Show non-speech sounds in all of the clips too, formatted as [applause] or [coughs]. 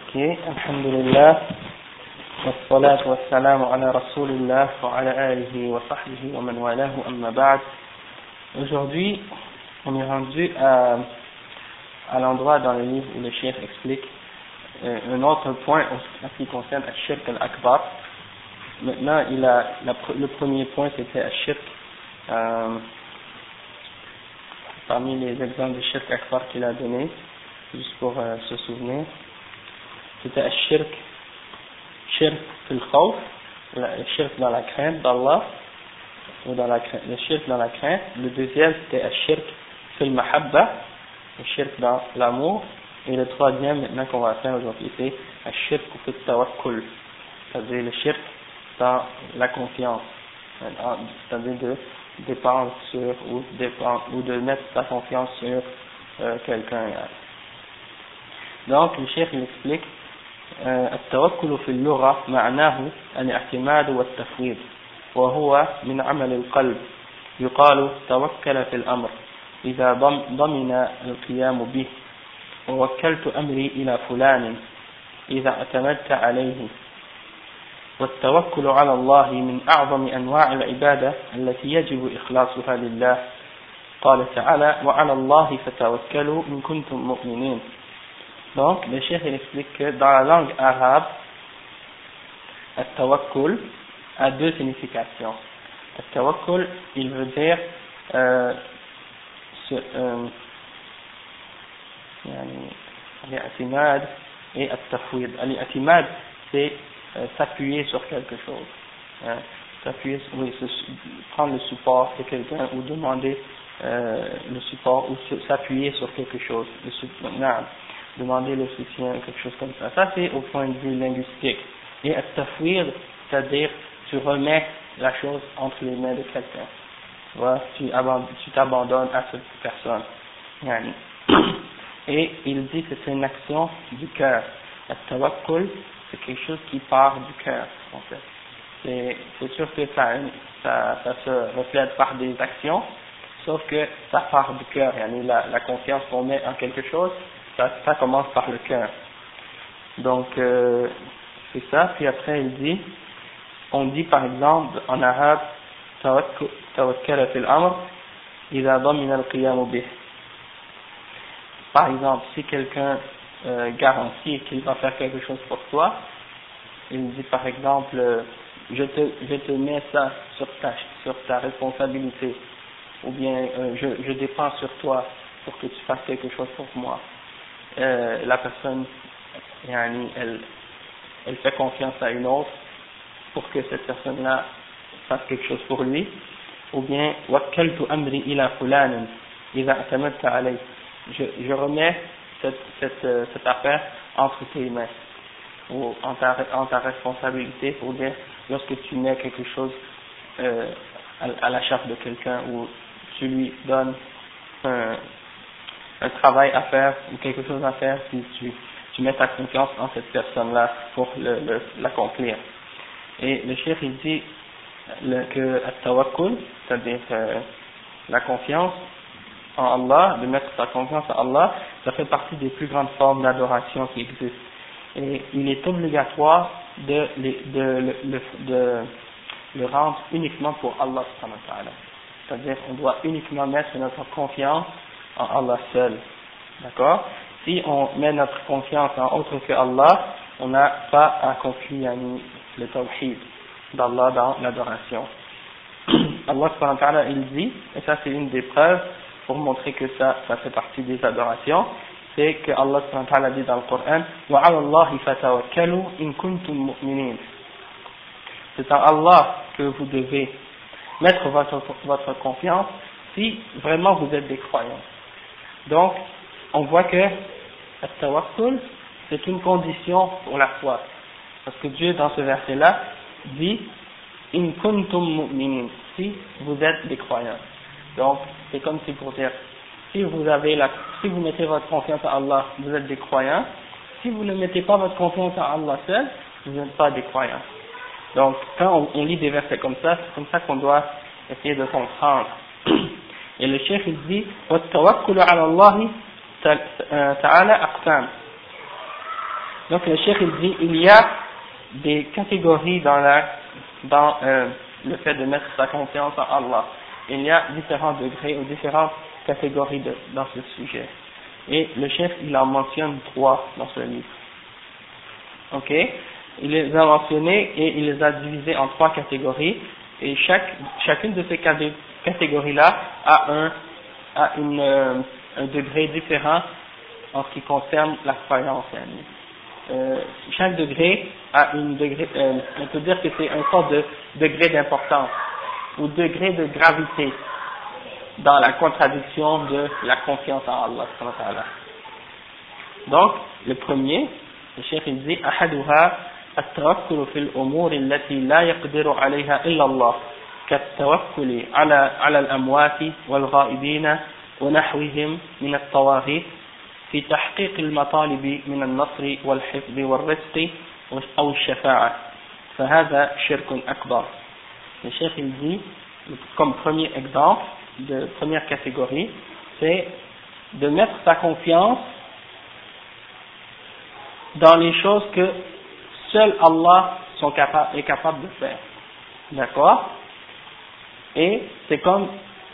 Ok, alhamdulillah. والصلاة والسلام على رسول الله وعلى آله وصحبه ومن والاه أما بعد Aujourd'hui, on est rendu à, à l'endroit dans le livre où le chef explique euh, un autre point en ce qui concerne Ashirk al-Akbar. Maintenant, il a, la, le premier point c'était Ashirk. Euh, parmi les exemples de Shirk Akbar qu'il a donné, juste pour euh, se souvenir, c'était Ashirk, Shirk. Fil khawf, le Shirk dans la crainte d'Allah, ou dans la crainte, le Shirk dans la crainte. Le deuxième c'était Ashirk fil mahabba, le Shirk dans l'amour. Et le troisième, maintenant qu'on va faire aujourd'hui, c'est Ashirk fil tawakkul, c'est-à-dire le Shirk dans la confiance, c'est-à-dire de dépendre sur ou, dépendre, ou de mettre sa confiance sur euh, quelqu'un. Donc, le chef il explique التوكل في اللغة معناه الاعتماد والتفويض وهو من عمل القلب. يقال توكل في الأمر إذا ضمن القيام به. ووكلت أمري إلى فلان إذا اعتمدت عليه. والتوكل على الله من أعظم أنواع العبادة التي يجب إخلاصها لله. قال تعالى وعلى الله فتوكلوا إن كنتم مؤمنين. Donc, le chef il explique que dans la langue arabe, al-tawakkul a deux significations. Al-tawakkul, il veut dire euh, ce, euh, et al-tafwid. Al-i'timad, c'est euh, s'appuyer sur quelque chose. Hein, s'appuyer, oui, prendre le support de quelqu'un ou demander euh, le support ou s'appuyer sur quelque chose. Demander le soutien, quelque chose comme ça. Ça, c'est au point de vue linguistique. Et tafwir, c'est-à-dire tu remets la chose entre les mains de quelqu'un. Voilà, tu t'abandonnes à cette personne. [coughs] Et il dit que c'est une action du cœur. At-tawakkul, c'est quelque chose qui part du cœur, en fait. C'est sûr que ça, ça, ça, se reflète par des actions, sauf que ça part du cœur. La, la confiance qu'on met en quelque chose, ça, commence par le cœur. Donc, euh, c'est ça. Puis après, il dit, on dit par exemple en arabe, amr, al. Par exemple, si quelqu'un euh, garantit qu'il va faire quelque chose pour toi, il dit par exemple, euh, je te, je te mets ça sur ta, sur ta responsabilité, ou bien je, je dépends sur toi pour que tu fasses quelque chose pour moi. Euh, la personne, elle, elle fait confiance à une autre pour que cette personne-là fasse quelque chose pour lui, ou bien amri ila je, je remets cette, cette, euh, affaire entre tes mains. Ou en ta, ta responsabilité pour dire lorsque tu mets quelque chose euh, à, la charge de quelqu'un ou tu lui donnes un, un, travail à faire ou quelque chose à faire si tu, tu mets ta confiance en cette personne-là pour l'accomplir. Et le chef il dit le, que tawakkul, c'est-à-dire euh, la confiance, en Allah, de mettre sa confiance en Allah, ça fait partie des plus grandes formes d'adoration qui existent. Et il est obligatoire de, de, de, de le rendre uniquement pour Allah. C'est-à-dire qu'on doit uniquement mettre notre confiance en Allah seul. D'accord? Si on met notre confiance en autre que Allah, on n'a pas accompli le tawhid d'Allah dans l'adoration. [clears throat] Allah il dit, et ça c'est une des preuves pour montrer que ça, ça fait partie des adorations, c'est que Allah dit dans le Coran C'est à Allah que vous devez mettre votre confiance si vraiment vous êtes des croyants. Donc, on voit que tawakkul c'est une condition pour la foi. Parce que Dieu, dans ce verset-là, dit In kuntum mu'minin, si vous êtes des croyants. Donc, c'est comme si pour dire, si vous avez la, si vous mettez votre confiance à Allah, vous êtes des croyants. Si vous ne mettez pas votre confiance à Allah seul, vous n'êtes pas des croyants. Donc, quand on, lit des versets comme ça, c'est comme ça qu'on doit essayer de comprendre. [clears throat] Et le chef, il dit, Donc le cheikh il dit, il y a des catégories dans, la, dans euh, le fait de mettre sa confiance en Allah. Il y a différents degrés ou différentes catégories dans ce sujet. Et le chef, il en mentionne trois dans ce livre. Ok? Il les a mentionnés et il les a divisés en trois catégories. Et chaque, chacune de ces catégories-là a un, a une, euh, un degré différent en ce qui concerne la croyance. Euh, chaque degré a une degré, euh, on peut dire que c'est un sorte de degré d'importance ou degré de gravité dans la contradiction de la confiance en Allah. Donc, le premier, le chef il dit, أحدها التوكل في الأمور التي لا يقدر عليها إلا الله كالتوكل على على الأموات والغائبين ونحوهم من الطواغيت في تحقيق المطالب من النصر والحفظ والرزق أو الشفاعة فهذا شرك أكبر le chef il dit comme premier exemple de première catégorie c'est de mettre sa confiance dans les choses que seul Allah sont capable, est capable de faire d'accord et c'est comme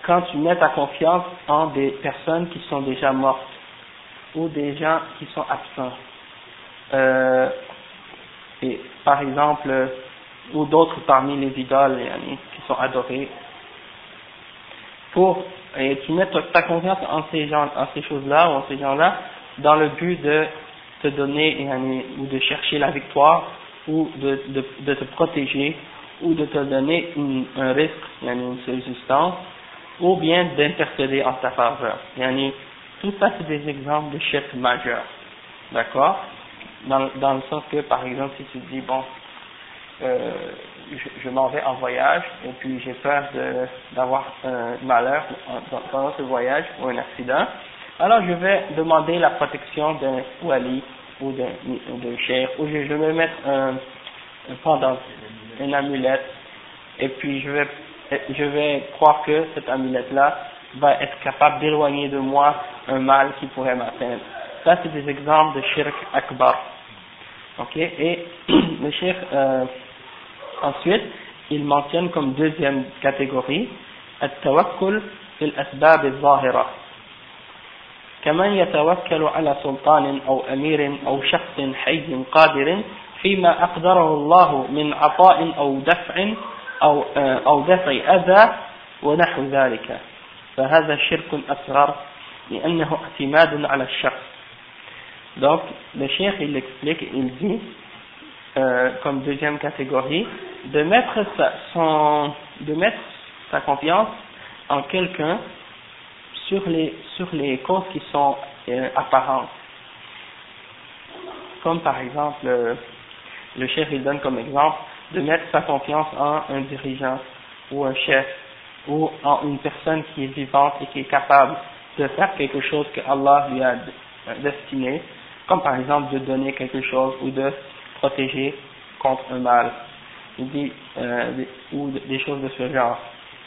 quand tu mets ta confiance en des personnes qui sont déjà mortes ou des gens qui sont absents. Euh, et par exemple, ou d'autres parmi les idoles qui sont adorés. Pour, et tu mets ta confiance en ces gens, en ces choses-là, ou en ces gens-là, dans le but de te donner, ou de chercher la victoire, ou de, de te protéger, ou de te donner une, un risque, une subsistance, ou bien d'intercéder en ta faveur. Tout ça, c'est des exemples de chefs majeurs. D'accord? Dans, dans le sens que, par exemple, si tu dis, bon, euh, je, je m'en vais en voyage et puis j'ai peur d'avoir un malheur pendant ce voyage ou un accident, alors je vais demander la protection d'un wali ou d'un cher, ou je, je vais mettre un, un pendant, une amulette, et puis je vais, je vais croire que cette amulette-là va être capable d'éloigner de moi un mal qui pourrait m'atteindre. Ça, c'est des exemples de shirk akbar. Ok Et [clears throat] le shirk, euh, ensuite, il mentionne comme deuxième catégorie التوكل في الأسباب الظاهرة كمن يتوكل على سلطان أو أمير أو شخص حي قادر فيما أقدره الله من عطاء أو دفع أو, أو دفع أذى ونحو ذلك فهذا شرك أصغر لأنه اعتماد على الشخص donc le cheikh il explique il dit euh, comme deuxième catégorie de mettre sa, son de mettre sa confiance en quelqu'un sur les sur les causes qui sont euh, apparentes comme par exemple euh, le chef il donne comme exemple de mettre sa confiance en un dirigeant ou un chef ou en une personne qui est vivante et qui est capable de faire quelque chose que Allah lui a destiné, comme par exemple de donner quelque chose ou de protéger contre un mal, il dit, euh, ou des choses de ce genre.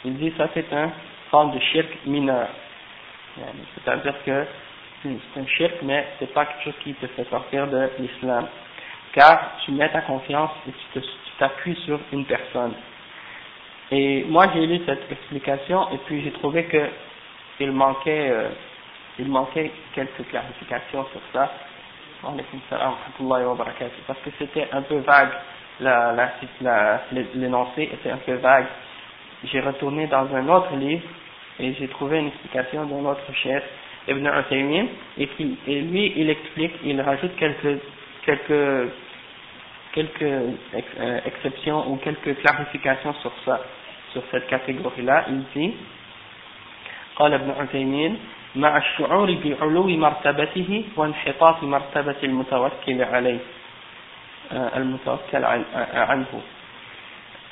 Il dit ça c'est un forme de shirk mineur. C'est-à-dire que c'est un shirk, mais c'est pas quelque chose qui te fait sortir de l'islam. Car tu mets ta confiance et tu t'appuies sur une personne. Et moi j'ai lu cette explication et puis j'ai trouvé que il manquait, euh, il manquait quelques clarifications sur ça. Parce que c'était un peu vague, l'énoncé était un peu vague. J'ai retourné dans un autre livre et j'ai trouvé une explication d'un autre chef, Ibn Uthaymin, et, qui, et lui il explique, il rajoute quelques, quelques, quelques euh, exceptions ou quelques clarifications sur ça sur cette catégorie-là, il dit, قال ابن عثيمين مع الشعور بعلو مرتبته وانحطاط مرتبة المتوكل عليه المتوكل عنه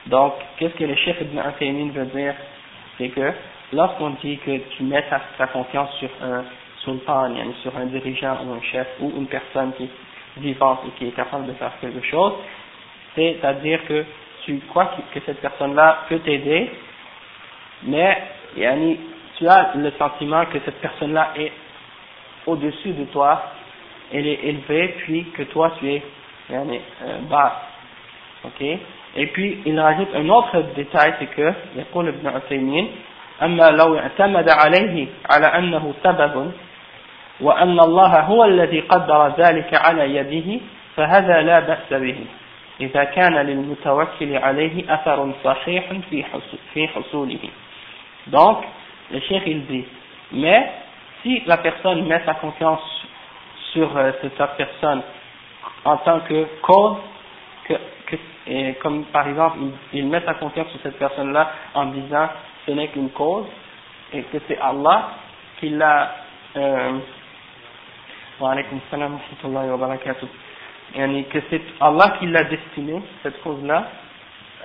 donc qu'est-ce que le chef Ibn Uthaymin veut dire c'est que lorsqu'on dit que tu mets ta, ta confiance sur un sultan sur un dirigeant ou un chef ou une personne qui est vivante et qui est capable de faire quelque chose c'est-à-dire que tu crois que, cette personne-là peut t'aider, mais tu as le sentiment que cette personne-là est au-dessus de toi elle est élevée puis que toi tu es yani, euh, bas. Ok Et puis il rajoute un autre détail, c'est que يقول ابن عثيمين أما لو اعتمد عليه على أنه سبب وأن الله هو الذي قدر ذلك على يده فهذا لا بأس به إذا كان للمتوكل عليه أثر صحيح في حصوله donc le cheikh il dit mais si la personne met sa confiance sur euh, cette personne en tant que cause que, que et comme par exemple il, il met sa confiance sur cette personne là en disant ce n'est qu'une cause et que c'est Allah qui l'a euh, barakatuh que c'est Allah qui l'a destiné, cette cause-là,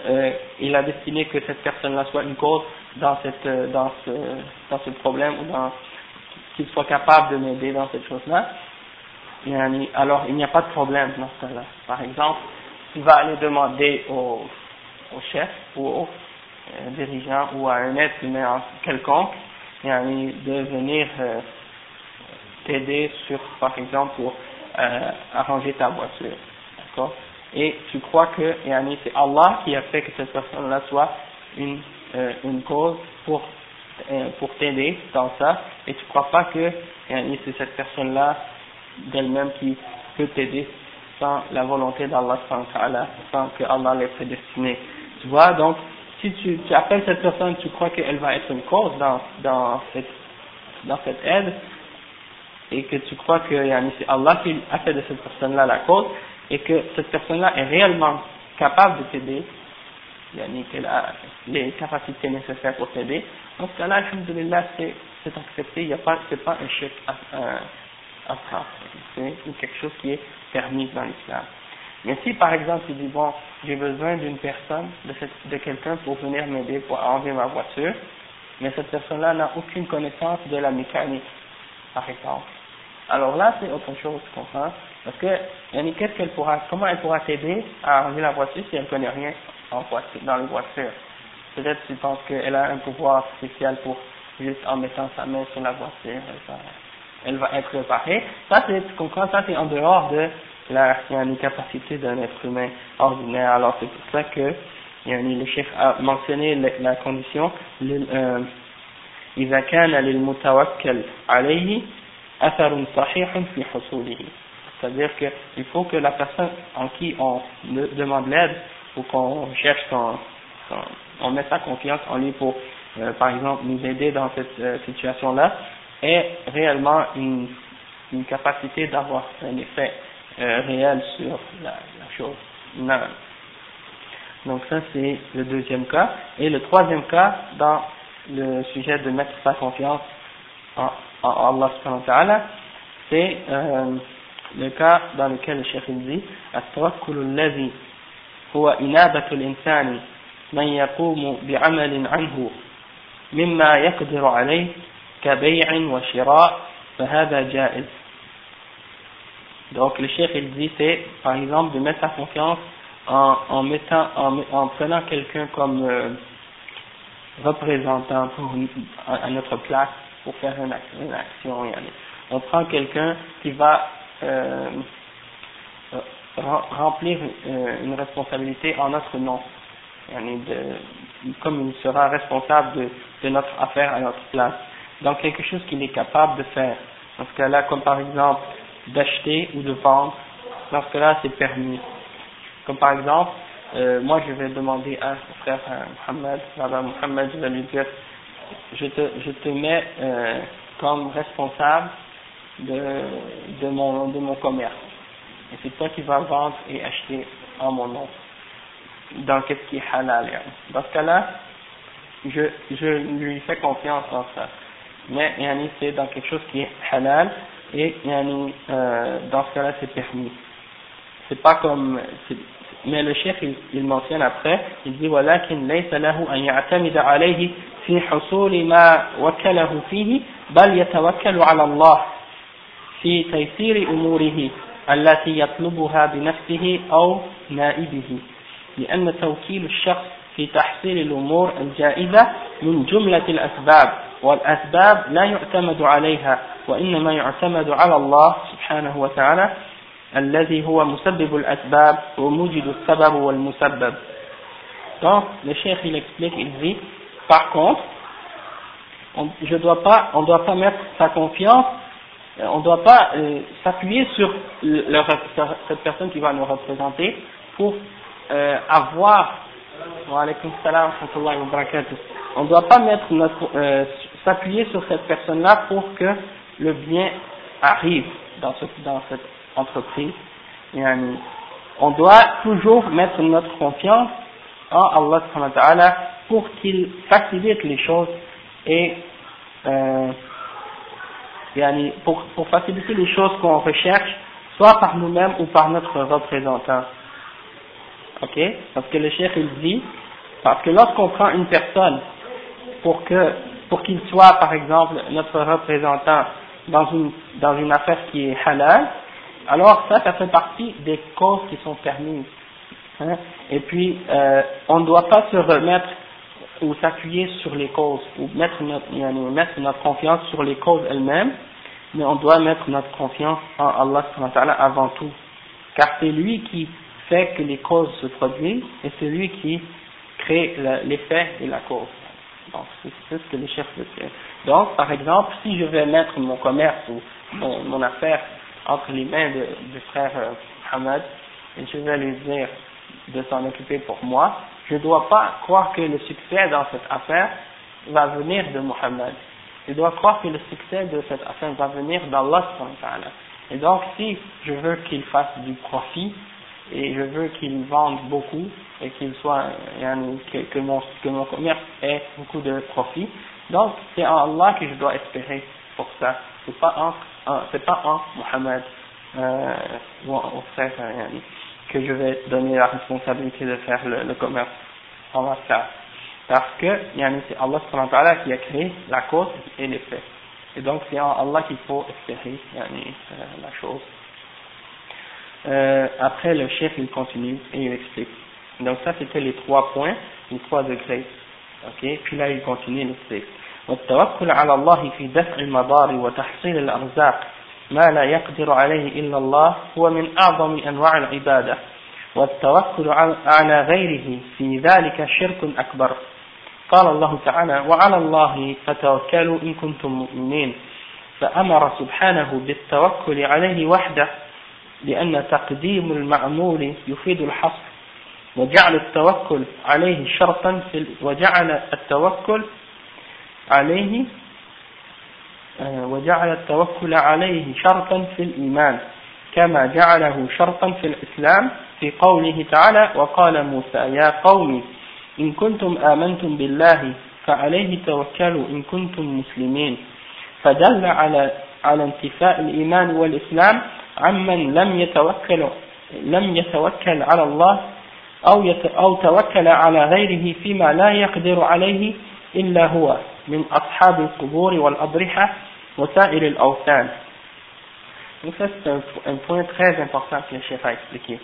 euh, il a destiné que cette personne-là soit une cause dans, cette, euh, dans, ce, dans ce problème ou dans qu'il soit capable de m'aider dans cette chose-là. Alors il n'y a pas de problème dans ce cas-là. Par exemple, tu vas aller demander au, au chef ou au euh, dirigeant ou à un être humain quelconque de venir euh, t'aider sur, par exemple, pour euh, arranger ta voiture. D'accord? Et tu crois que c'est Allah qui a fait que cette personne-là soit une, euh, une cause pour, euh, pour t'aider dans ça, et tu crois pas que c'est cette personne-là d'elle-même qui peut t'aider sans la volonté d'Allah, sans que Allah l'ait prédestiné. Tu vois, donc, si tu, tu appelles cette personne, tu crois qu'elle va être une cause dans, dans, cette, dans cette aide, et que tu crois que c'est Allah qui a fait de cette personne-là la cause et que cette personne-là est réellement capable de t'aider, qu'elle a les capacités nécessaires pour t'aider, dans ce cas-là, alhamdulillah, c'est accepté, il n'y a pas, c'est pas un chèque à c'est quelque chose qui est permis dans l'islam. Mais si par exemple tu dis bon, j'ai besoin d'une personne, de, de quelqu'un pour venir m'aider pour enlever ma voiture, mais cette personne-là n'a aucune connaissance de la mécanique, par exemple. Alors là, c'est autre chose, tu comprends Parce que, qu'est-ce qu'elle pourra, comment elle pourra t'aider à arranger la voiture si elle ne connaît rien en voiture, dans les voitures? Peut-être tu penses qu'elle a un pouvoir spécial pour, juste en mettant sa main sur la voiture, elle va être réparée. Ça, c'est, tu comprends, ça c'est en dehors de la capacité d'un être humain ordinaire. Alors c'est pour ça que le chef a mentionné la, condition إذا كان للمتوكل عليه c'est-à-dire qu'il faut que la personne en qui on demande l'aide ou qu'on cherche qu'on on met sa confiance en lui pour euh, par exemple nous aider dans cette euh, situation là ait réellement une, une capacité d'avoir un effet euh, réel sur la, la chose. Non. Donc ça c'est le deuxième cas. Et le troisième cas, dans le sujet de mettre sa confiance en, Allah subhanahu wa ta'ala, c'est euh, le cas dans lequel le cheikh dit التوكل الذي هو إنابة الإنسان من يقوم بعمل عنه مما يقدر عليه كبيع وشراء فهذا جائز donc le cheikh il dit c'est par exemple de mettre sa confiance en, en mettant en, en prenant quelqu'un comme euh, représentant pour à notre place pour faire une action. On prend quelqu'un qui va euh, remplir euh, une responsabilité en notre nom. Comme il sera responsable de, de, notre affaire à notre place. Donc quelque chose qu'il est capable de faire. Dans ce cas-là, comme par exemple d'acheter ou de vendre, dans ce cas-là c'est permis. Comme par exemple, euh, moi je vais demander à mon frère Mohamed, Mohamed, je vais lui dire je te, je te mets euh, comme responsable de, de, mon, de mon commerce. Et c'est toi qui vas vendre et acheter en mon nom. Dans ce qui est halal. Dans ce cas-là, je, je lui fais confiance dans ça. Mais yani, c'est dans quelque chose qui est halal et yani, euh, dans ce cas-là, c'est permis. C'est pas comme, mais le chef il, il mentionne après, il dit ولكن ليس له أن يعتمد عليه في حصول ما وكله فيه بل يتوكل على الله في تيسير أموره التي يطلبها بنفسه أو نائبه لأن توكيل الشخص في تحصيل الأمور الجائزة من جملة الأسباب والأسباب لا يعتمد عليها وإنما يعتمد على الله سبحانه وتعالى الذي هو مسبب الأسباب وموجد السبب والمسبب donc le cheikh il explique il dit par contre on, je dois pas on doit pas mettre sa confiance euh, on ne doit pas euh, s'appuyer sur le, le, cette personne qui va nous représenter pour euh, avoir on ne doit pas mettre notre euh, s'appuyer sur cette personne-là pour que le bien arrive dans, ce, dans cette entreprise. On doit toujours mettre notre confiance en Allah pour qu'il facilite les choses et euh, pour, pour faciliter les choses qu'on recherche, soit par nous-mêmes ou par notre représentant. Ok? Parce que le chef il dit, parce que lorsqu'on prend une personne pour que pour qu'il soit par exemple notre représentant dans une dans une affaire qui est halal, alors ça, ça fait partie des causes qui sont permises. Hein? Et puis, euh, on ne doit pas se remettre ou s'appuyer sur les causes, ou mettre notre, mettre notre confiance sur les causes elles-mêmes, mais on doit mettre notre confiance en Allah avant tout. Car c'est lui qui fait que les causes se produisent, et c'est lui qui crée l'effet et la cause. Donc, c'est ce que les chefs veulent Donc, par exemple, si je vais mettre mon commerce ou mon affaire entre les mains du frère euh, Mohamed et je vais lui dire de s'en occuper pour moi, je ne dois pas croire que le succès dans cette affaire va venir de Mohamed. Je dois croire que le succès de cette affaire va venir d'Allah. Et donc, si je veux qu'il fasse du profit et je veux qu'il vende beaucoup et qu'il soit que, mon, que mon commerce ait beaucoup de profit, donc c'est en Allah que je dois espérer pour ça. C'est pas en c'est pas en Mohammed euh, ou au frère euh, que je vais donner la responsabilité de faire le, le commerce. Va faire. Parce que c'est Allah qui a créé la cause et l'effet. Et donc c'est en Allah qu'il faut espérer yani, euh, la chose. Euh, après le chef il continue et il explique. Donc ça c'était les trois points, les trois degrés. Ok, puis là il continue, il explique. والتوكل على الله في دفع المضار وتحصيل الأرزاق ما لا يقدر عليه إلا الله هو من أعظم أنواع العبادة. والتوكل على غيره في ذلك شرك أكبر. قال الله تعالى وعلى الله فتوكلوا إن كنتم مؤمنين فأمر سبحانه بالتوكل عليه وحده لأن تقديم المعمول يفيد الحصر وجعل التوكل عليه شرطا في وجعل التوكل عليه آه، وجعل التوكل عليه شرطا في الإيمان كما جعله شرطا في الإسلام في قوله تعالى وقال موسى يا قوم إن كنتم آمنتم بالله فعليه توكلوا إن كنتم مسلمين. فدل على على انتفاء الإيمان والإسلام عمن لم يتوكل لم يتوكل على الله أو أو توكل على غيره فيما لا يقدر عليه إلا هو. من أصحاب القبور والأضرحة وسائر الأوثان Donc ça c'est un, un, point très important que le chef a expliqué.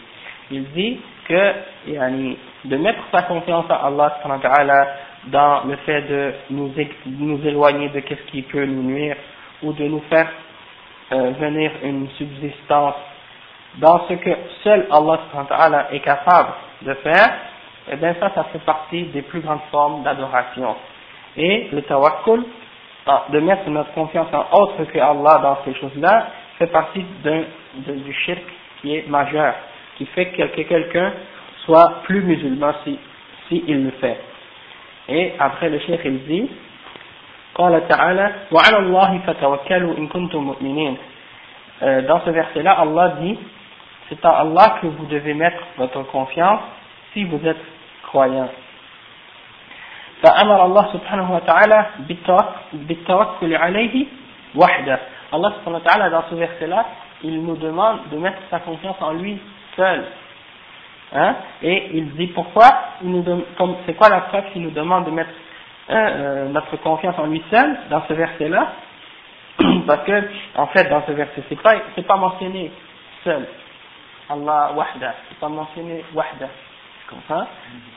Il dit que yani, de mettre sa confiance à Allah dans le fait de nous, nous éloigner de ce qui peut nous nuire ou de nous faire euh, venir une subsistance dans ce que seul Allah est capable de faire, et eh bien ça, ça fait partie des plus grandes formes d'adoration. Et le tawakkul, ah, de mettre notre confiance en autre que Allah dans ces choses-là, fait partie d'un, du shirk qui est majeur, qui fait que quelqu'un soit plus musulman si, si il le fait. Et après le shirk il dit, قال تعالى وعلى الله فتوكلوا إن كنتم مؤمنين euh, dans ce verset là Allah dit c'est à Allah que vous devez mettre votre confiance si vous êtes croyant فأمر الله سبحانه وتعالى بالتوكل عليه وحده Allah subhanahu wa ta'ala dans ce verset là il nous demande de mettre sa confiance en lui seul hein? et il dit pourquoi c'est quoi la preuve qu'il nous demande de mettre euh, notre confiance en lui seul dans ce verset là [clears throat] parce que en fait dans ce verset c'est pas c'est pas mentionné seul Allah wahda c'est pas mentionné wahda comme ça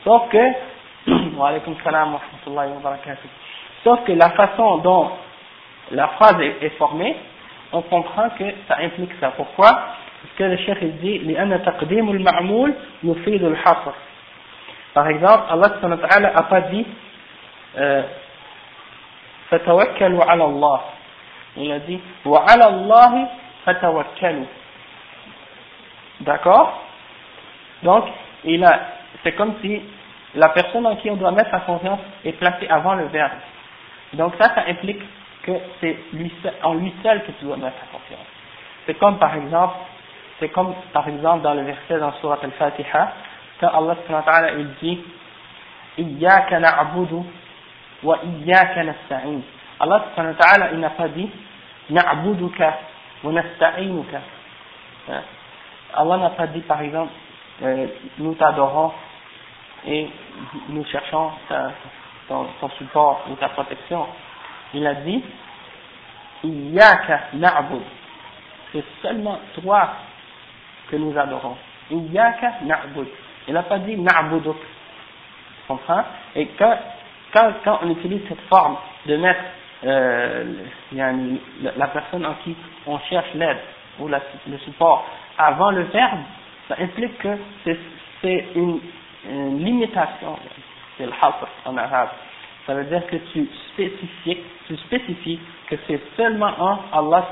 sauf que Sauf que la façon dont la phrase est, formée, on comprend que ça implique ça. Pourquoi Parce que le chef il dit لأن تقديم المعمول يفيد الحصر. Par exemple, Allah subhanahu wa ta'ala a pas dit euh, فتوكلوا على الله. Il a dit وعلى الله فتوكلوا. D'accord Donc, il a, c'est comme si la personne en qui on doit mettre sa confiance est placée avant le verbe. Donc ça, ça implique que c'est lui, en lui seul que tu dois mettre ta confiance. C'est comme par exemple, c'est comme par exemple dans le verset dans Surat Al-Fatiha, quand Allah subhanahu wa ta'ala il dit Iyaka na'budu wa iyaka nasta'in. Allah subhanahu wa ta'ala il n'a pas dit na'buduka wa nasta'inuka. Hein? Allah n'a pas dit par exemple euh, nous t'adorons et nous cherchons ton, support ou ta protection. Il a dit Iyaka na'bud. C'est seulement toi que nous adorons. Iyaka na'bud. Il n'a pas dit na'buduk. Comprends Et quand, quand, quand, on utilise cette forme de mettre euh, la personne en qui on cherche l'aide ou le support avant le verbe, ça implique que c'est une, une, limitation, c'est le hasr en arabe. Ça veut dire que tu spécifies, tu spécifies que c'est seulement en Allah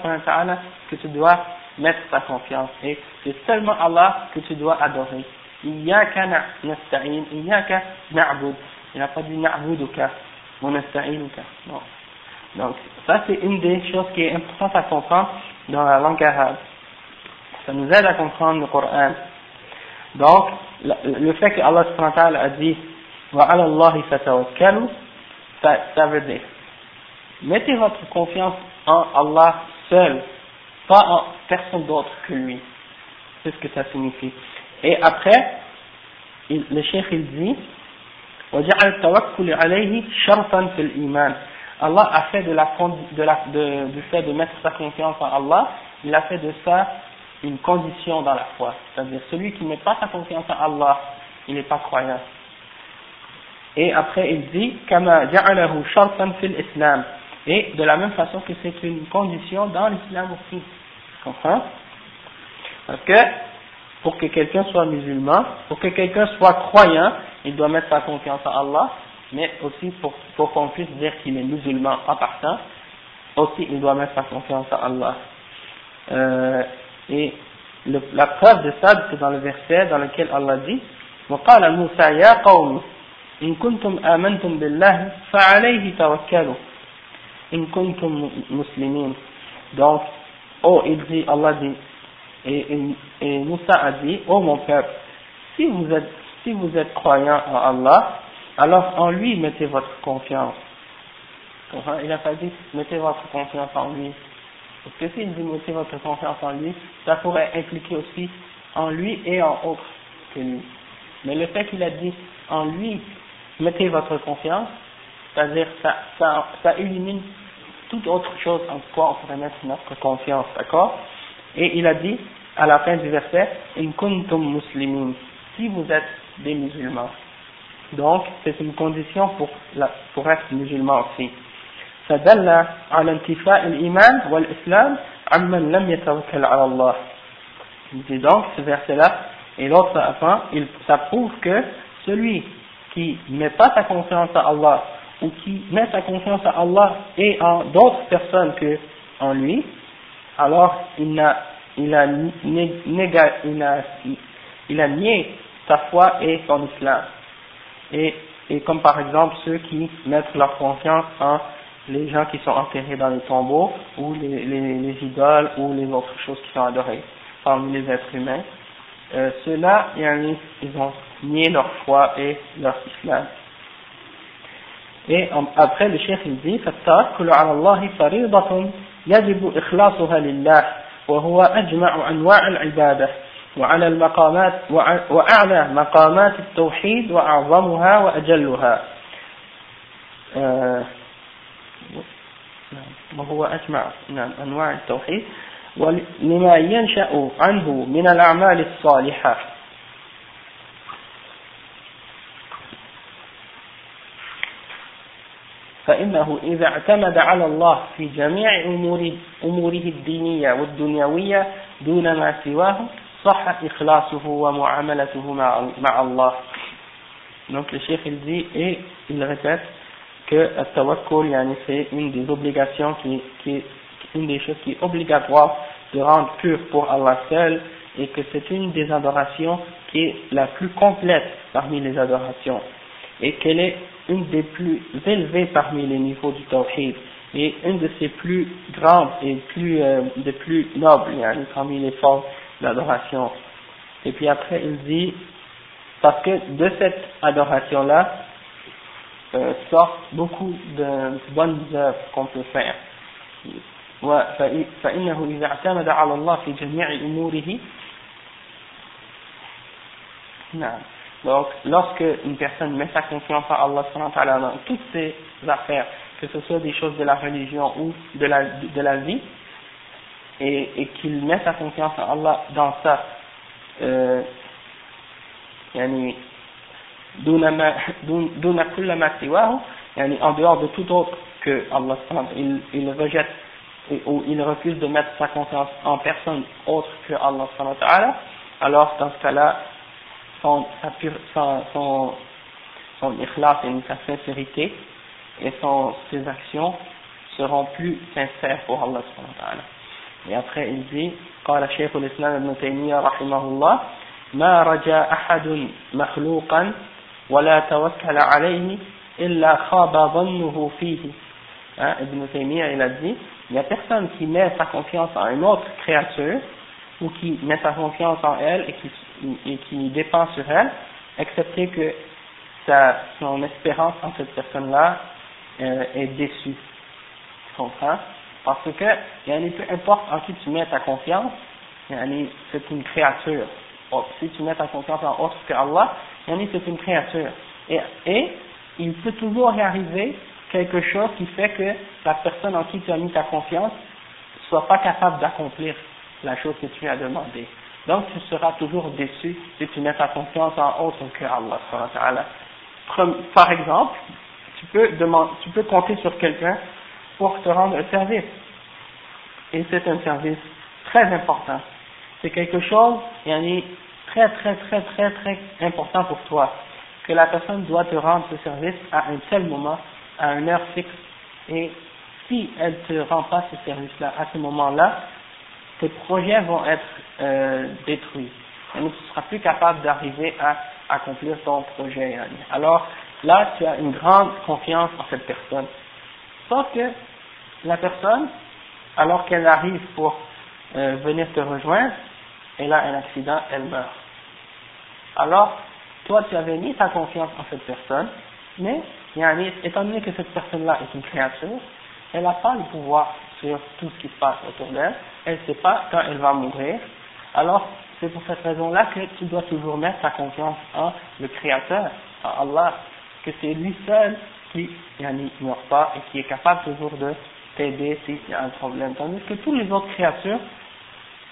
que tu dois mettre ta confiance et c'est seulement Allah que tu dois adorer. Iyaka nasta'in, iyaka na'bud. Il n'a pas dit na'buduka ou nasta'inuka. Non. Donc, ça c'est une des choses qui est importante à comprendre dans la langue arabe. Ça nous aide à comprendre le Coran. Donc, le fait que Allah a dit ça, ça veut dire mettez votre confiance en Allah seul, pas en personne d'autre que lui. C'est ce que ça signifie. Et après, il, le cheikh il dit Allah a fait de la, de la de, du fait de mettre sa confiance en Allah, il a fait de ça une condition dans la foi. C'est-à-dire celui qui ne met pas sa confiance en Allah, il n'est pas croyant. Et après il dit islam. Et de la même façon que c'est une condition dans l'islam aussi. Tu comprends? Parce que pour que quelqu'un soit musulman, pour que quelqu'un soit croyant, il doit mettre sa confiance en Allah, mais aussi pour, pour qu'on puisse dire qu'il est musulman en partant, aussi il doit mettre sa confiance en Allah. Euh, et le, la preuve de ça, c'est dans le verset dans lequel Allah dit وقال موسى يا قوم إن كنتم آمنتم بالله فعليه توكلوا إن كنتم مسلمين donc oh il dit Allah dit et, et, et Moussa a dit oh mon peuple si vous êtes si vous êtes croyant en Allah alors en lui mettez votre confiance il n'a pas dit mettez votre confiance en lui parce que s'il dit mettez votre confiance en lui, ça pourrait impliquer aussi en lui et en autre que lui. Mais le fait qu'il a dit en lui, mettez votre confiance, c'est-à-dire ça, ça, ça élimine toute autre chose en quoi on pourrait mettre notre confiance, d'accord? Et il a dit, à la fin du verset, in kuntum muslimin, si vous êtes des musulmans. Donc, c'est une condition pour, la, pour être musulman aussi. فدل على انتفاء الإيمان والإسلام عمن لم يتوكل على الله dit donc ce verset là et l'autre enfin il, ça prouve que celui qui ne met pas sa confiance à Allah ou qui met sa confiance à Allah et en d'autres personnes que en lui alors il a il a, néga, il a, il a nié sa foi et son islam et, et comme par exemple ceux qui mettent leur confiance en les gens qui sont enterrés dans les tombeaux, ou les, les, les idoles, ou les autres choses qui sont adorées parmi les êtres humains, euh, ceux-là, ils ont nié leur foi et leur islam. Et après, le chef il dit, فالتوكل على الله فريضة يجب إخلاصها لله وهو أجمع أنواع العبادة وعلى المقامات وأعلى مقامات التوحيد وأعظمها وأجلها. Euh, وهو أجمع نعم أنواع التوحيد. ولما ينشأ عنه من الأعمال الصالحة. فإنه إذا اعتمد على الله في جميع أمور أموره الدينية والدنيوية دون ما سواه صح إخلاصه ومعاملته مع, مع الله. Donc le chef il dit et il répète que le tawakkul c'est une des obligations qui, qui une des choses qui est obligatoire de rendre pur pour Allah seul et que c'est une des adorations qui est la plus complète parmi les adorations et qu'elle est une des plus élevées parmi les niveaux du tawhid et une de ses plus grandes et plus, euh, des plus nobles parmi les formes d'adoration. Et puis après il dit, parce que de cette adoration-là euh, sortent beaucoup de bonnes œuvres qu'on peut faire. فإنه إذا اعتمد على الله في جميع أموره نعم donc, lorsque une personne met sa confiance en Allah dans toutes ses affaires, que ce soit des choses de la religion ou de la, de la vie, et, et qu'il met sa confiance en Allah dans ça, euh, yani, en dehors de tout autre que Allah il, il rejette ou il refuse de mettre sa confiance en personne autre que Allah alors dans ce cas-là son, son, son, son ikhlas et sa sincérité et son, ses actions seront plus sincères pour Allah subhanahu wa ta'ala. Et après il dit, قال شيخ الإسلام ابن تيمية رحمه الله ما رجا أحد مخلوقا ولا توكل عليه إلا خاب ظنه فيه hein, Ibn Taymiyyah il a dit il n'y a personne qui met sa confiance en une autre créature ou qui met sa confiance en elle et qui et qui dépend sur elle, excepté que sa, son espérance en cette personne-là euh, est déçue. Tu comprends Parce que, peu importe en qui tu mets ta confiance, c'est une créature. si tu mets ta confiance en autre que Allah, c'est une créature. Et, il peut toujours arriver quelque chose qui fait que la personne en qui tu as mis ta confiance soit pas capable d'accomplir la chose que tu as demandé. Donc tu seras toujours déçu si tu mets ta confiance en autre que Allah. Par exemple, tu peux, demander, tu peux compter sur quelqu'un pour te rendre un service. Et c'est un service très important. C'est quelque chose, est très très très très très important pour toi. Que la personne doit te rendre ce service à un tel moment, à une heure fixe. Et si elle ne te rend pas ce service-là à ce moment-là, tes projets vont être euh, détruits. Et tu ne seras plus capable d'arriver à accomplir ton projet. Alors là, tu as une grande confiance en cette personne. Sauf que la personne, alors qu'elle arrive pour euh, venir te rejoindre, elle a un accident, elle meurt. Alors, toi, tu avais mis ta confiance en cette personne, mais étant donné que cette personne-là est une créature, elle n'a pas le pouvoir sur tout ce qui se passe autour d'elle, elle ne sait pas quand elle va mourir, alors c'est pour cette raison-là que tu dois toujours mettre ta confiance en le Créateur, en Allah, que c'est lui seul qui meurt pas et qui est capable toujours de t'aider s'il y a un problème. Tandis que tous les autres créatures,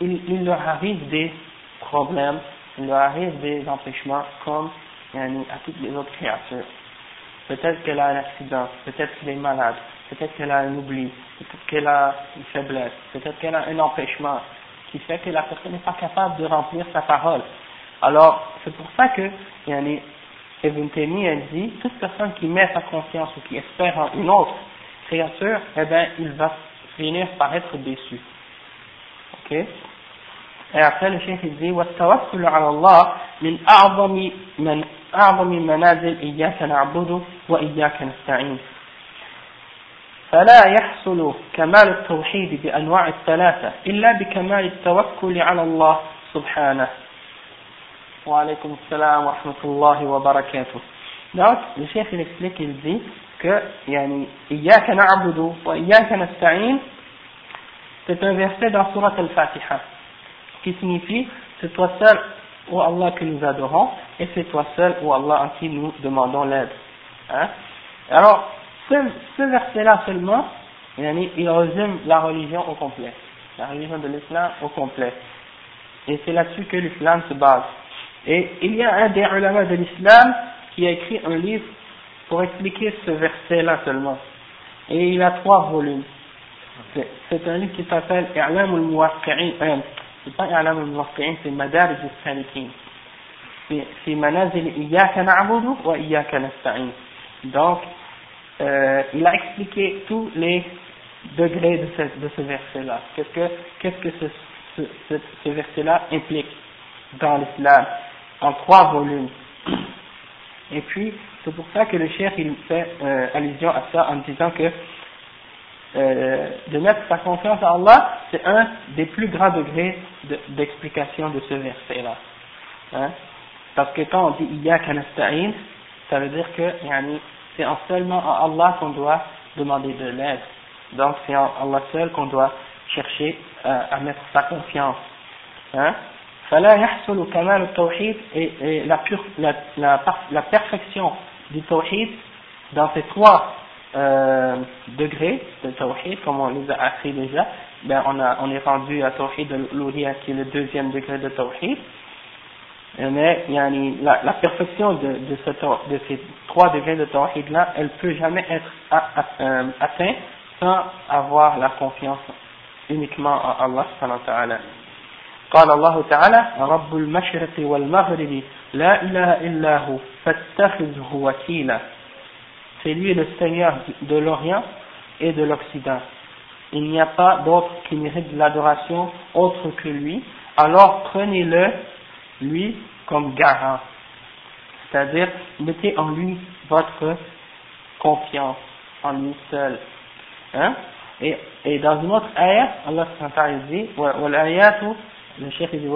il, leur arrive des problèmes, il leur arrive des empêchements comme à toutes les autres créatures. Peut-être qu'elle a un accident, peut-être qu'elle est malade, peut-être qu'elle a un oubli, peut-être qu'elle a une faiblesse, peut-être qu'elle a un empêchement qui fait que la personne n'est pas capable de remplir sa parole. Alors, c'est pour ça que yani, Ibn Taymiyyah dit, toute personne qui met sa confiance ou qui espère en une autre créature, eh bien, il va finir par être déçu. Ok? Et après, le chef dit, وَالتَّوَكُّلُ عَلَى اللَّهِ مِنْ أَعْظَمِ مَنْ أعظم منازل إياك نعبد وإياك نستعين. فلا يحصل كمال التوحيد بأنواع الثلاثة إلا بكمال التوكل على الله سبحانه. وعليكم السلام ورحمة الله وبركاته. Donc, le chef il explique, il dit que يعني, إياك نعبد وإياك نستعين. C'est un verset dans al-Fatiha. Qui signifie c'est toi seul ô Allah que nous adorons et c'est toi seul ô Allah en qui nous demandons l'aide hein? alors ce, verset-là seulement, il résume la religion au complet, la religion de l'islam au complet. Et c'est là-dessus que l'islam se base. Et il y a un des ulama de l'islam qui a écrit un livre pour expliquer ce verset-là seulement. et il a trois volumes. C'est un livre qui s'appelle I'lam euh, c'est pas I'lam al-Muwaqqi'in, c'est Madarij al-Salikin. C'est Manazil Iyaka na'budu wa Iyaka nasta'in. Donc, euh, il a expliqué tous les degrés de ce, de ce verset-là. Qu'est-ce que, qu'est-ce que ce, ce, ce verset-là implique dans l'islam en trois volumes. Et puis, c'est pour ça que le cher il fait euh, allusion à ça en disant que euh, de mettre sa confiance à Allah, c'est un des plus grands degrés d'explication de, ce verset-là. Hein? Parce que quand on dit Iyaka nasta'in, ça veut dire que c'est en seulement à Allah qu'on doit demander de l'aide. Donc c'est en Allah seul qu'on doit chercher euh, à mettre sa confiance. Hein? et, et la, pure, la, la, la perfection du tawhid dans ces trois euh, degrés de tawhid, comme on les a appris déjà, ben on, a, on est rendu à tawhid de l'Uriya qui est le deuxième degré de tawhid. Mais yani, la, la perfection de, de, ce, de ces trois degrés de tawhid là, elle peut jamais être euh, atteinte sans avoir la confiance uniquement en Allah subhanahu wa ta'ala. قال الله تعالى رب المشرق والمغرب لا إله إلا هو فاتخذه وكيلا c'est lui le Seigneur de l'Orient et de l'Occident. Il n'y a pas d'autre qui mérite de l'adoration autre que lui. Alors prenez-le, lui, comme garant. C'est-à-dire, mettez en lui votre confiance, en lui seul. Hein? Et, et dans une autre ayah, Allah dit, le chef dit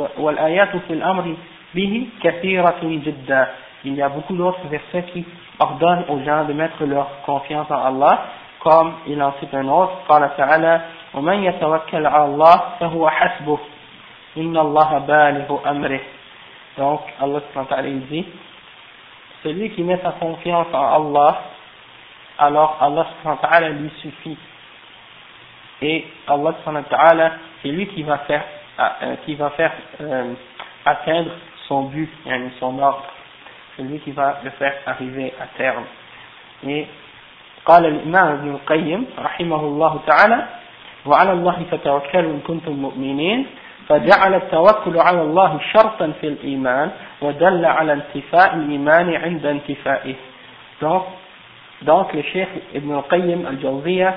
il y a beaucoup d'autres versets qui ordonnent aux gens de mettre leur confiance en Allah comme il en cite un autre قال تعالى ومن يتوكل على الله فهو حسبه إن الله بالغ أمره donc Allah il dit celui qui met sa confiance en Allah alors Allah lui suffit et Allah c'est lui qui va faire euh, qui va faire euh, atteindre son but, son ordre. C'est lui qui va le faire arriver à terme. Et قال الإمام ابن القيم رحمه الله تعالى وعلى الله فتوكلوا إن كنتم مؤمنين فجعل التوكل على الله شرطا في الإيمان ودل على انتفاء الإيمان عند انتفائه donc, donc le cheikh Ibn al-Qayyim al-Jawziyah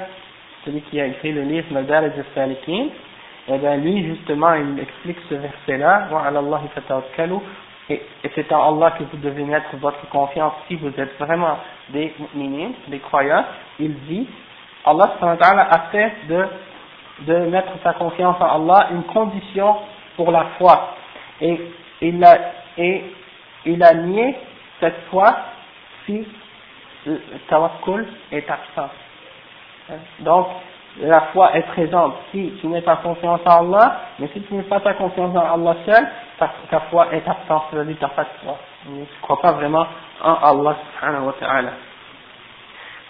celui qui a écrit le livre Madarij al-Salikin eh bien lui justement il explique ce verset-là, et, c'est en Allah que vous devez mettre votre confiance. Si vous êtes vraiment des mu'minines, des croyants, il dit, Allah a fait de, de mettre sa confiance en Allah une condition pour la foi, et il a, et il a nié cette foi si le tawakkul est absent. Donc, la foi est présente si tu n'as pas confiance en Allah, mais si tu n'as pas ta confiance en Allah seul, ta, foi est absente, c'est-à-dire de foi. Tu ne crois pas vraiment en Allah subhanahu wa ta'ala.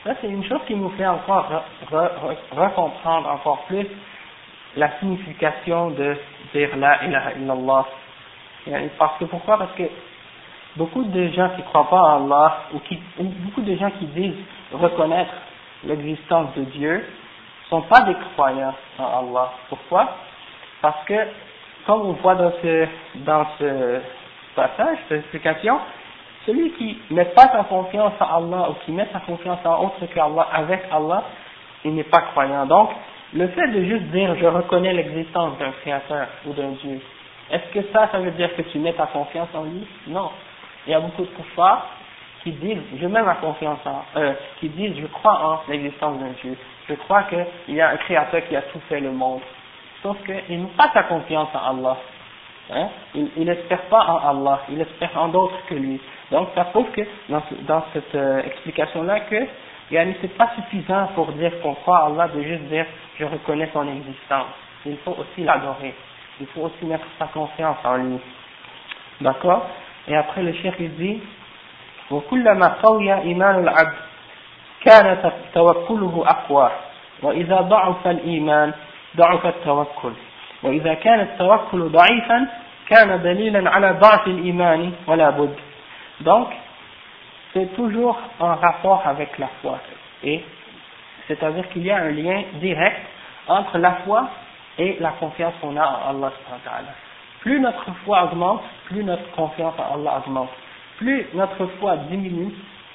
Ça, c'est une chose qui nous fait encore recomprendre encore plus la signification de dire la ilaha illallah. Parce que pourquoi? Parce que beaucoup de gens qui ne croient pas en Allah, ou, qui, ou beaucoup de gens qui disent reconnaître l'existence de Dieu, sont pas des croyants en Allah. Pourquoi? Parce que, comme on voit dans ce, dans ce passage, cette explication, celui qui met pas sa confiance en Allah ou qui met sa confiance en autre qu'Allah avec Allah, il n'est pas croyant. Donc, le fait de juste dire je reconnais l'existence d'un créateur ou d'un Dieu, est-ce que ça, ça veut dire que tu mets ta confiance en lui? Non. Il y a beaucoup de kuffars qui disent je mets ma confiance en, euh, qui disent je crois en l'existence d'un Dieu, je crois qu'il y a un créateur qui a tout fait le monde. Sauf qu'il n'a pas sa confiance en Allah. Hein? Il n'espère pas en Allah, il espère en d'autres que lui. Donc ça prouve que dans, cette euh, explication-là que ce c'est pas suffisant pour dire qu'on croit en Allah de juste dire je reconnais son existence. Il faut aussi l'adorer. Il faut aussi mettre sa confiance en lui. D'accord? Et après le chef il dit كان توكله أقوى وإذا ضعف الإيمان ضعف التوكل وإذا كان التوكل ضعيفا كان دليلا على ضعف الإيمان ولا بد donc c'est toujours en rapport avec la foi et c'est-à-dire qu'il y a un lien direct entre la foi et la confiance qu'on a en Allah Plus notre foi augmente, plus notre confiance en Allah augmente. Plus notre foi diminue,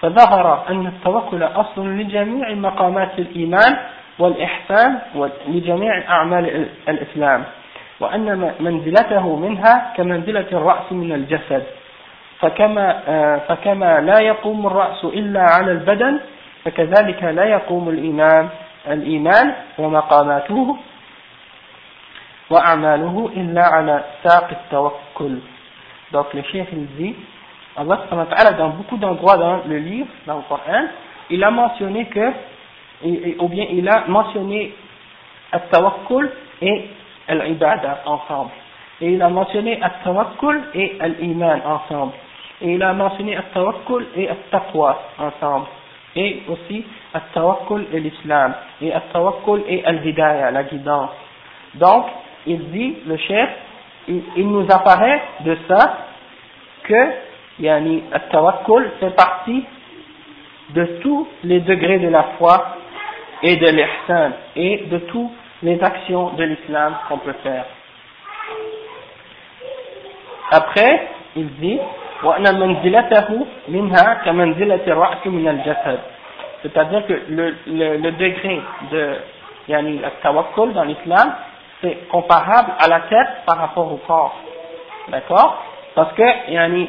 فظهر أن التوكل أصل لجميع مقامات الإيمان والإحسان ولجميع أعمال الإسلام وأن منزلته منها كمنزلة الرأس من الجسد. فكما, فكما لا يقوم الرأس إلا على البدن فكذلك لا يقوم الإيمان الإيمان ومقاماته وأعماله إلا على ساق التوكل. Chef il dit Allah dans beaucoup d'endroits dans le livre dans le Coran il a mentionné que ou bien il a mentionné at-tawakkul et al-ibada ensemble. Et il a mentionné at-tawakkul et al-iman ensemble. Et il a mentionné at-tawakkul et at-taqwa ensemble. Et aussi at-tawakkul et l'islam. Et at-tawakkul et al-hidayah la guidance. Donc il dit le chef il, il nous apparaît de ça que yani at-tawakkul fait partie de tous les degrés de la foi et de l'ihsan et de toutes les actions de l'islam qu'on peut faire. Après, il dit c'est-à-dire que le, le, le degré de yani, tawakkul dans l'islam c'est comparable à la tête par rapport au corps d'accord? Parce que yani,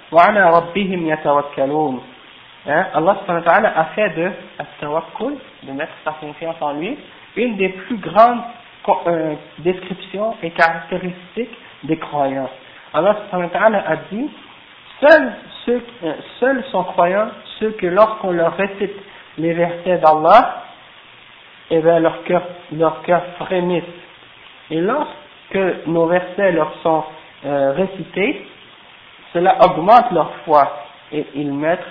وعلى ربهم يتوكلون hein, Allah subhanahu wa ta'ala a fait de tawakkul, de mettre sa confiance en lui, une des plus grandes euh, descriptions et caractéristiques des croyants. Allah subhanahu wa ta'ala a dit, seuls, ceux, euh, seuls sont croyants ceux que lorsqu'on leur récite les versets d'Allah, et eh bien leur cœur, leur cœur frémisse. Et lorsque nos versets leur sont euh, récités, cela augmente leur foi et ils mettent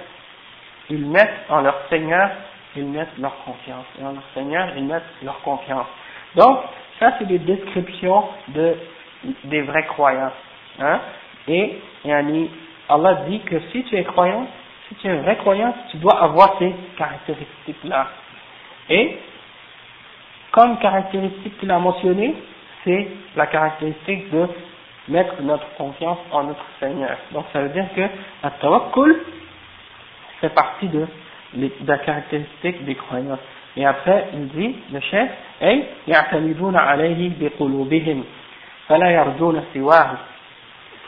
ils mettent en leur Seigneur, ils mettent leur confiance. Et en leur Seigneur, ils mettent leur confiance. Donc, ça c'est des descriptions de, des vrais croyants. Hein? Et Allah dit que si tu es croyant, si tu es vrai croyant, tu dois avoir ces caractéristiques-là. Et, comme caractéristique qu'il a mentionné, c'est la caractéristique de mettre notre confiance en notre Seigneur. Donc ça veut dire que la tawakkul, fait partie de, de la caractéristique des croyants. Et après, il dit, le chef, أي يعتمدون عليه بقلوبهم فلا يرجون سواه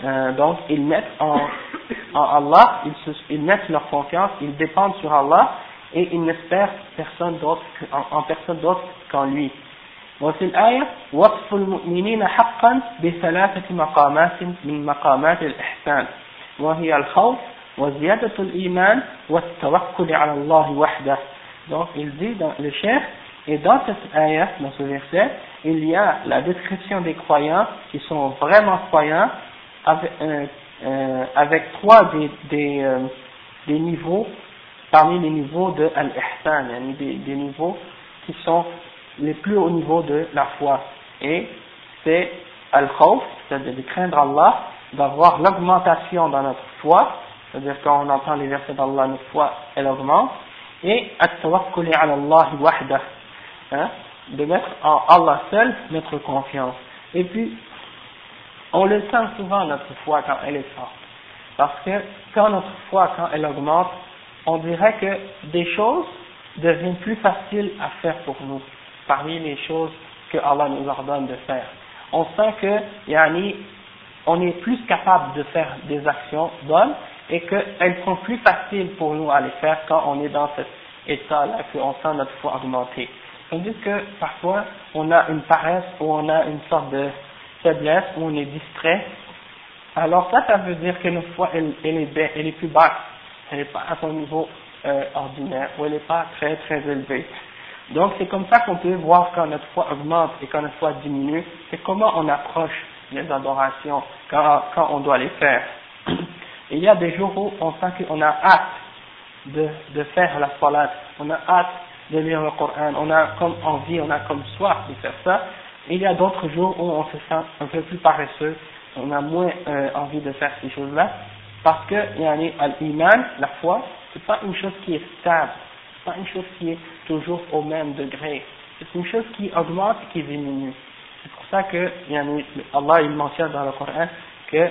euh, donc ils mettent en, en Allah, ils, se, ils mettent leur confiance, ils dépendent sur Allah et ils n'espèrent personne d'autre en, en personne d'autre qu'en lui. وفي الآية وصف المؤمنين حقا بثلاثة مقامات من مقامات الإحسان وهي الخوف donc il dit dans le chef, et dans cette ayah, dans ce verset, il y a la description des croyants qui sont vraiment croyants avec, euh, euh, avec trois des, des, euh, des, niveaux parmi les niveaux de Al-Ihsan, des, des niveaux qui sont les plus hauts niveaux de la foi. Et c'est Al-Khawf, c'est-à-dire de craindre Allah, d'avoir l'augmentation dans notre foi, c'est-à-dire quand on entend les versets d'Allah une fois, elle augmente, et at-tawakkul ala Allah wahda, hein, de mettre en Allah seul notre confiance. Et puis, on le sent souvent notre foi quand elle est forte, parce que quand notre foi, quand elle augmente, on dirait que des choses deviennent plus faciles à faire pour nous, parmi les choses que Allah nous ordonne de faire. on sent que yani, on est plus capable de faire des actions bonnes et qu'elles sont plus faciles pour nous à les faire quand on est dans cet état-là, qu'on sent notre foi augmenter. Tandis que parfois, on a une paresse ou on a une sorte de faiblesse où on est distrait. Alors ça, ça veut dire que notre foi, elle, est, elle est plus basse. Elle n'est pas à son niveau euh, ordinaire ou elle n'est pas très très élevée. Donc c'est comme ça qu'on peut voir quand notre foi augmente et quand notre foi diminue, c'est comment on approche les adorations quand, on doit les faire. il y a des jours où on sent qu'on a hâte de, faire la salat, on a hâte de lire le Coran, on a comme envie, on a comme soif de faire ça. il y a d'autres jours où on se sent un peu plus paresseux, on a moins euh, envie de faire ces choses-là, parce que l'iman, la foi, c'est pas une chose qui est stable, c'est pas une chose qui est toujours au même degré, c'est une chose qui augmente et qui diminue. C'est pour ça que Allah il mentionne dans le Coran que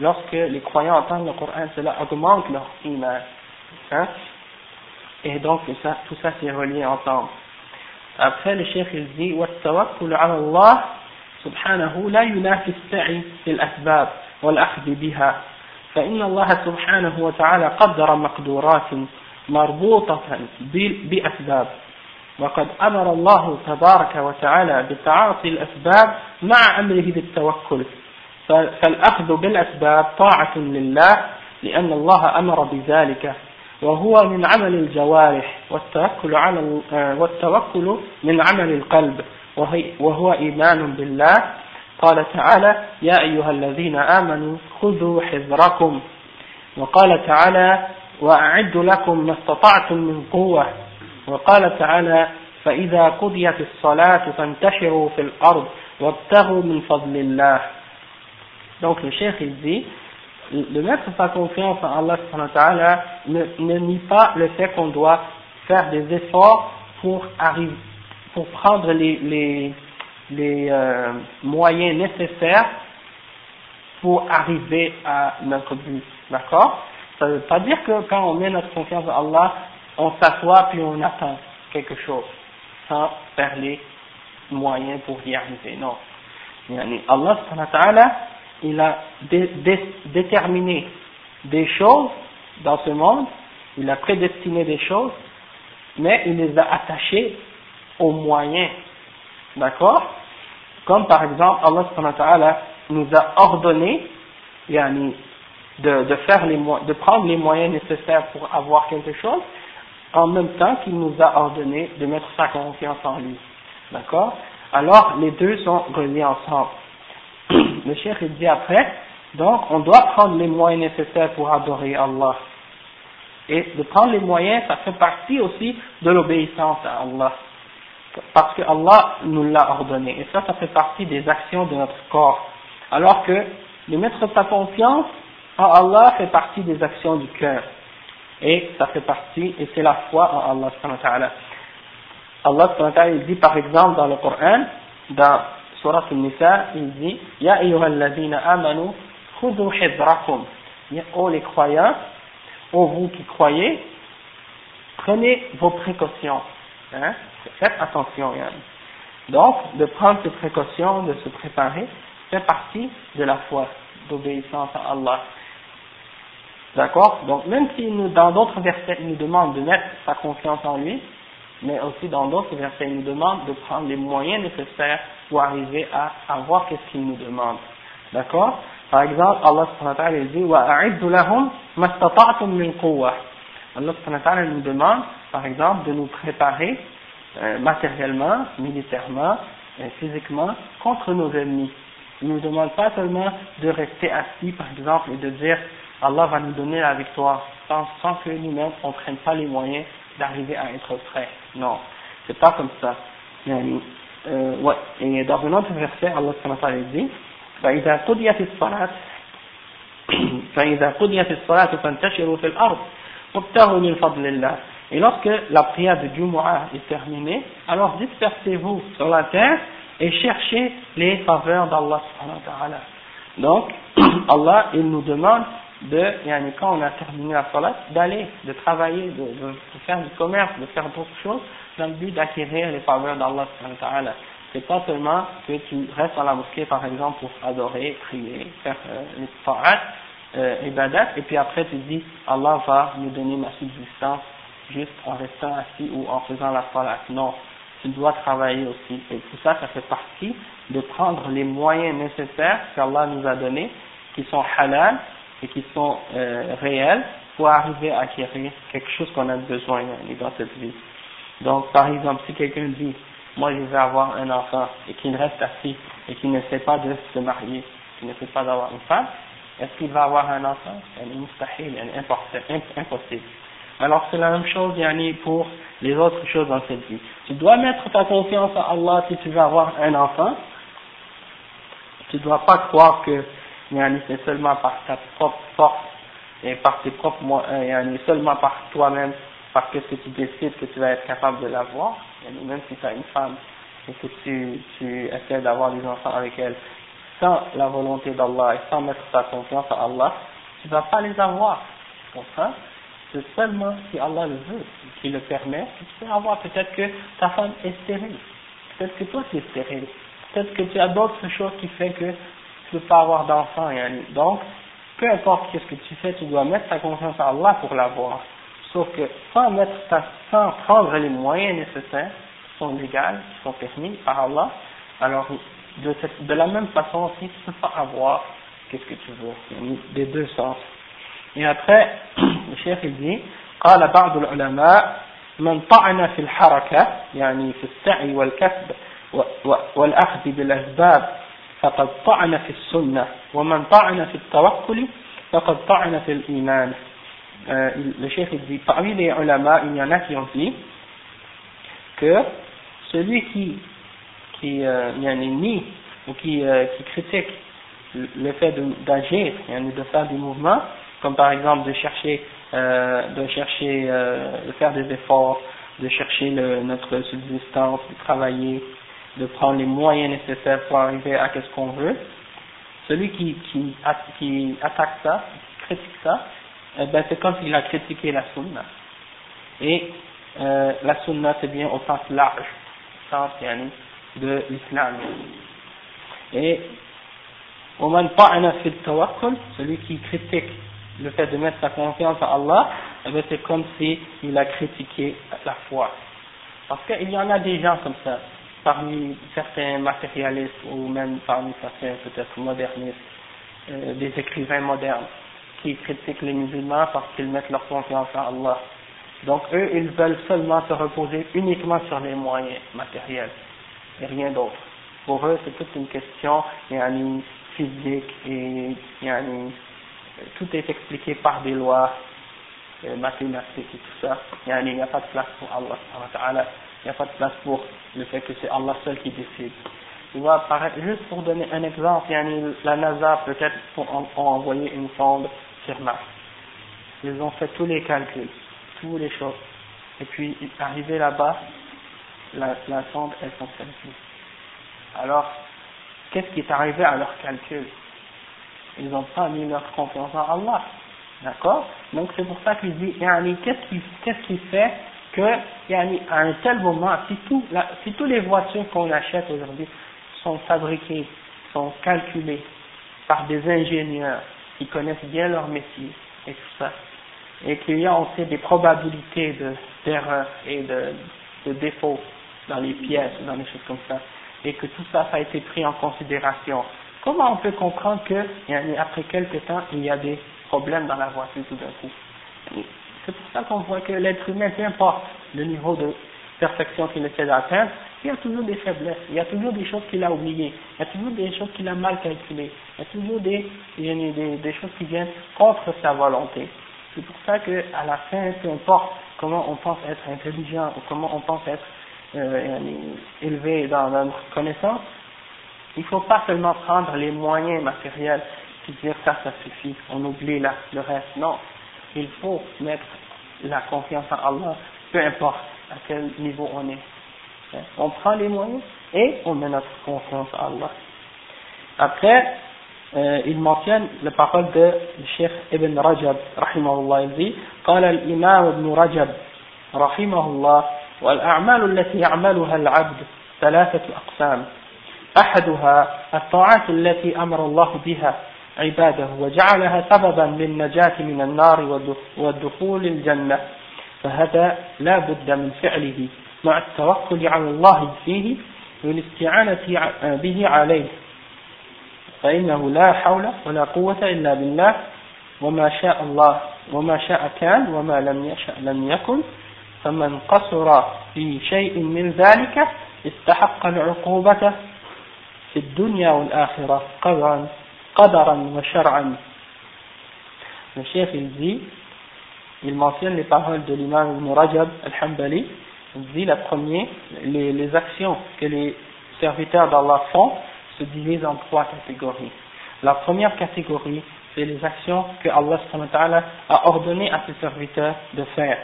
lorsque les croyants entendent le Coran, cela augmente leur iman. Hein? Et donc ça, tout ça c'est relié ensemble. Après le chef il dit والتوكل على الله سبحانه لا ينافي السعي في الأسباب والأخذ بها فإن الله سبحانه وتعالى قدر مقدورات مربوطة بأسباب. وقد أمر الله تبارك وتعالى بتعاطي الأسباب مع أمره بالتوكل. فالأخذ بالأسباب طاعة لله لأن الله أمر بذلك. وهو من عمل الجوارح والتوكل على آه، والتوكل من عمل القلب. وهو إيمان بالله. قال تعالى يا أيها الذين آمنوا خذوا حذركم. وقال تعالى وأعدوا لكم ما استطعتم من قوة وقال تعالى فإذا قضيت الصلاة فانتشروا في الأرض وابتغوا من فضل الله Donc le cheikh il dit de mettre sa confiance en Allah ne, ne nie pas le fait qu'on doit faire des efforts pour arriver, pour prendre les, les, les euh, moyens nécessaires pour arriver à notre but. D'accord Ça ne veut pas dire que quand on met notre confiance en Allah, on s'assoit puis on attend quelque chose sans faire les moyens pour y arriver. Non. Allah il a déterminé des choses dans ce monde, il a prédestiné des choses, mais il les a attachées aux moyens. D'accord Comme par exemple, Allah nous a ordonné de, de, faire les, de prendre les moyens nécessaires pour avoir quelque chose, en même temps qu'il nous a ordonné de mettre sa confiance en lui. D'accord? Alors, les deux sont reliés ensemble. [clears throat] le il dit après, donc on doit prendre les moyens nécessaires pour adorer Allah. Et de prendre les moyens, ça fait partie aussi de l'obéissance à Allah. Parce que Allah nous l'a ordonné. Et ça, ça fait partie des actions de notre corps. Alors que de mettre sa confiance en Allah fait partie des actions du cœur. Et ça fait partie, et c'est la foi en Allah Allah dit par exemple dans le Coran, dans Surat al-Nisa, il dit Ya ayyuhalladhina amanu khudhu hidrakum. Oh les croyants, oh vous qui croyez, prenez vos précautions. Hein? Faites attention. Yann. Donc, de prendre ces précautions, de se préparer, fait partie de la foi, d'obéissance à Allah. D'accord Donc, même si nous, dans d'autres versets, il nous demande de mettre sa confiance en lui, mais aussi dans d'autres versets, il nous demande de prendre les moyens nécessaires pour arriver à avoir qu'est-ce qu'il nous demande. D'accord Par exemple, Allah subhanahu wa ta'ala dit وَأَعِدُّ لَهُمْ مَا اسْتَطَعْتُم مِّن قُوَّةٍ Allah subhanahu wa ta'ala nous demande, par exemple, de nous préparer euh, matériellement, militairement, et physiquement contre nos ennemis. Il ne nous demande pas seulement de rester assis, par exemple, et de dire Allah va nous donner la victoire, sans, sans que nous-mêmes on ne prenne pas les moyens d'arriver à être prêts. Non, c'est pas comme ça. Euh, ouais. Et dans un autre verset, Allah dit فإذا قضيت الصلاة فإذا قضيت الصلاة فانتشروا في الأرض وابتغوا من فضل الله Et lorsque la prière de Jumu'ah est terminée, alors dispersez-vous sur la terre et cherchez les faveurs d'Allah Donc, [coughs] Allah, il nous demande de, quand on a terminé la salat, d'aller, de travailler, de, de, faire du commerce, de faire d'autres choses, dans le but d'acquérir les faveurs d'Allah c'est pas seulement que tu restes dans la mosquée par exemple pour adorer, prier, faire euh, les ta'at, euh, ibadat, et puis après tu dis Allah va me donner ma subsistance juste en restant assis ou en faisant la salat. Non, tu dois travailler aussi. Et tout ça, ça fait partie de prendre les moyens nécessaires qu'Allah nous a donnés, qui sont halal et qui sont euh, réels, pour arriver à acquérir quelque chose qu'on a besoin dans cette vie. Donc, par exemple, si quelqu'un dit, moi je vais avoir un enfant, et qu'il reste assis, et qu'il ne sait pas de se marier, qu'il ne sait pas d'avoir une femme, est-ce qu'il va avoir un enfant? C'est impossible. Alors c'est la même chose yani, pour les autres choses dans cette vie. Tu dois mettre ta confiance à Allah si tu veux avoir un enfant. Tu ne dois pas croire que yani, c'est seulement par ta propre force et par tes propres moyens, yani, seulement par toi-même, parce que tu décides que tu vas être capable de l'avoir, même si tu as une femme et que tu, tu essaies d'avoir des enfants avec elle, sans la volonté d'Allah et sans mettre ta confiance à Allah, tu ne vas pas les avoir. Tu c'est seulement si Allah le veut, qui le permet, que tu peux avoir. Peut-être que ta femme est stérile. Peut-être que toi tu es stérile. Peut-être que tu as d'autres choses qui font que ne peux pas avoir d'enfant. Donc, peu importe ce que tu fais, tu dois mettre ta confiance à Allah pour l'avoir. Sauf que sans, mettre sans prendre les moyens nécessaires, qui sont légaux, qui sont permis par Allah, alors de, de la même façon aussi, tu ne peux pas avoir qu'est-ce que tu veux, des deux sens. Et après, [clears throat] le chef il dit, قال بعض العلماء من طعن في الحركة يعني في السعي والكسب والأخذ بالأسباب فقد طعن في السنة ومن طعن في التوكل فقد طعن في الإيمان euh, le chef il dit parmi les ulama il y en a qui ont dit que celui qui qui euh, nie ou qui, euh, qui critique le fait d'agir de faire des mouvements comme par exemple de chercher, euh, de chercher, euh, de faire des efforts, de chercher le, notre subsistance, de travailler, de prendre les moyens nécessaires pour arriver à ce qu'on veut. Celui qui, qui, qui attaque ça, qui critique ça, eh ben c'est comme s'il a critiqué la sunna. Et euh, la sunna c'est bien au sens large, au sens de l'islam. Et au man celui qui critique le fait de mettre sa confiance en Allah, eh c'est comme si il a critiqué la foi. Parce qu'il y en a des gens comme ça, parmi certains matérialistes ou même parmi certains peut-être modernistes, euh, des écrivains modernes, qui critiquent les musulmans parce qu'ils mettent leur confiance en Allah. Donc eux, ils veulent seulement se reposer uniquement sur les moyens matériels et rien d'autre. Pour eux, c'est toute une question yani, physique et yani, tout est expliqué par des lois euh, mathématiques et tout ça. Il n'y a pas de place pour Allah. Il n'y a pas de place pour le fait que c'est Allah seul qui décide. Il va juste pour donner un exemple, la NASA peut-être ont envoyé une sonde sur Mars. Ils ont fait tous les calculs, toutes les choses. Et puis, arrivé là-bas, la, sonde, elle fonctionne plus. Alors, qu'est-ce qui est arrivé à leur calcul? Ils n'ont pas mis leur confiance en Allah. D'accord? Donc c'est pour ça qu'il dit, qu'est-ce qui, qu'est-ce qui fait que, à un tel moment, si, tout, la, si toutes les voitures qu'on achète aujourd'hui sont fabriquées, sont calculées par des ingénieurs qui connaissent bien leur métier et tout ça, et qu'il y a aussi des probabilités de, d'erreurs et de, de défauts dans les pièces, dans les choses comme ça, et que tout ça, ça a été pris en considération. Comment on peut comprendre que après quelques temps, il y a des problèmes dans la voiture tout d'un coup? C'est pour ça qu'on voit que l'être humain, peu importe le niveau de perfection qu'il essaie d'atteindre, il y a toujours des faiblesses, il y a toujours des choses qu'il a oubliées, il y a toujours des choses qu'il a mal calculées, il y a toujours des, choses qui viennent contre sa volonté. C'est pour ça qu'à la fin, peu importe comment on pense être intelligent ou comment on pense être euh, élevé dans notre connaissance, il ne faut pas seulement prendre les moyens matériels et dire ça, ça suffit, on oublie là, le reste. Non, il faut mettre la confiance en Allah, peu importe à quel niveau on est. On prend les moyens et on met notre confiance en Allah. Après, euh, il mentionne la parole de Cheikh Ibn Rajab, rahimahullah, il dit, قال الإمام ابن رجب رحمه الله والأعمال التي يعملها العبد ثلاثة أقسام أحدها الطاعات التي أمر الله بها عباده وجعلها سببا للنجاة من النار والدخول الجنة. فهذا لا بد من فعله مع التوكل على الله فيه والاستعانة به عليه. فإنه لا حول ولا قوة إلا بالله. وما شاء الله وما شاء كان وما لم يشأ لم يكن. فمن قصر في شيء من ذلك استحق العقوبة في الدنيا والآخرة. قدرا qadaran wa. Le il dit, il mentionne les paroles de l'imam Ibn al-Hambali, il dit la première, les, les actions que les serviteurs d'Allah font se divisent en trois catégories. La première catégorie, c'est les actions que Allah a ordonné à ses serviteurs de faire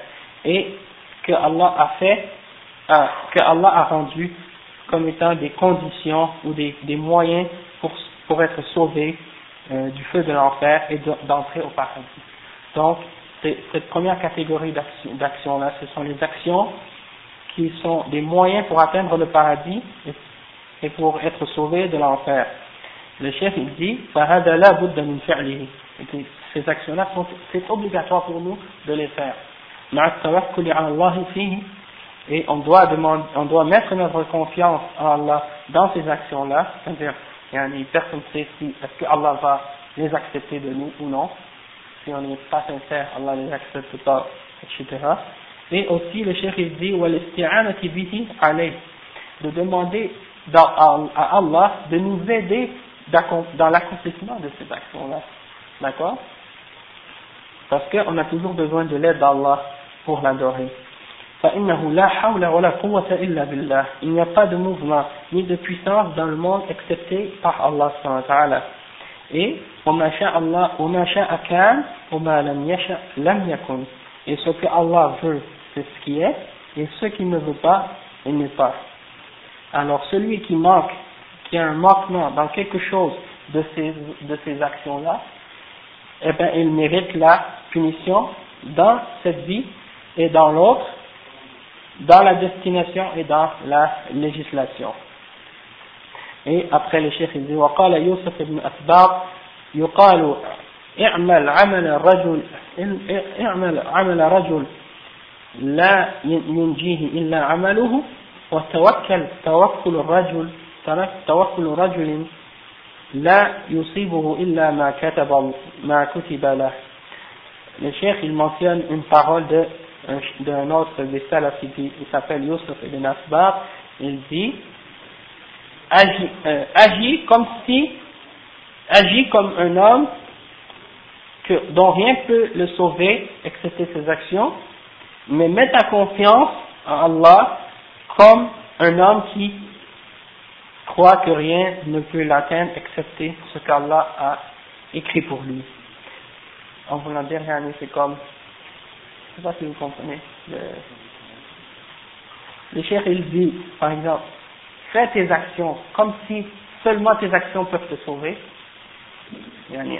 et que Allah a fait, euh, que Allah a rendu comme étant des conditions ou des, des moyens pour pour être sauvé euh, du feu de l'enfer et d'entrer au paradis. Donc, cette première catégorie d'actions-là, ce sont les actions qui sont des moyens pour atteindre le paradis et pour être sauvé de l'enfer. Le chef il dit ces actions-là c'est obligatoire pour nous de les faire et on doit demander, on doit mettre notre confiance en Allah dans ces actions-là c'est-à-dire personne ne sait si est-ce que Allah va les accepter de nous ou non? Si on n'est pas sincère Allah les accepte pas etc et aussi le chef il dit de demander à Allah de nous aider dans l'accomplissement de ces actions-là. D'accord? Parce qu'on a toujours besoin de l'aide d'Allah pour l'adorer. Il n'y a pas de mouvement ni de puissance dans le monde excepté par Allah Et et ce que Allah veut, c'est ce qui est, et ce qu'il ne veut pas, il n'est pas. Alors celui qui manque, qui a un manquement dans quelque chose de ces, de ces actions-là, eh bien il mérite la punition dans cette vie et dans l'autre, dans la destination et dans la législation. Et après le chef il dit وقال يوسف بن أسباط يقال اعمل عمل الرجل اعمل عمل رجل لا ينجيه إلا عمله وتوكل توكل الرجل توكل رجل لا يصيبه إلا ما كتب ما كتب له le cheikh il mentionne une parole de d'un autre des salafs il s'appelle Youssef ibn Asbar il dit agis, euh, agis comme si agis comme un homme que, dont rien peut le sauver excepté ses actions mais mets ta confiance en Allah comme un homme qui croit que rien ne peut l'atteindre excepté ce qu'Allah a écrit pour lui. En voulant dire c'est comme, sais pas si vous comprenez, le, le il dit, par exemple, fais tes actions comme si seulement tes actions peuvent te sauver.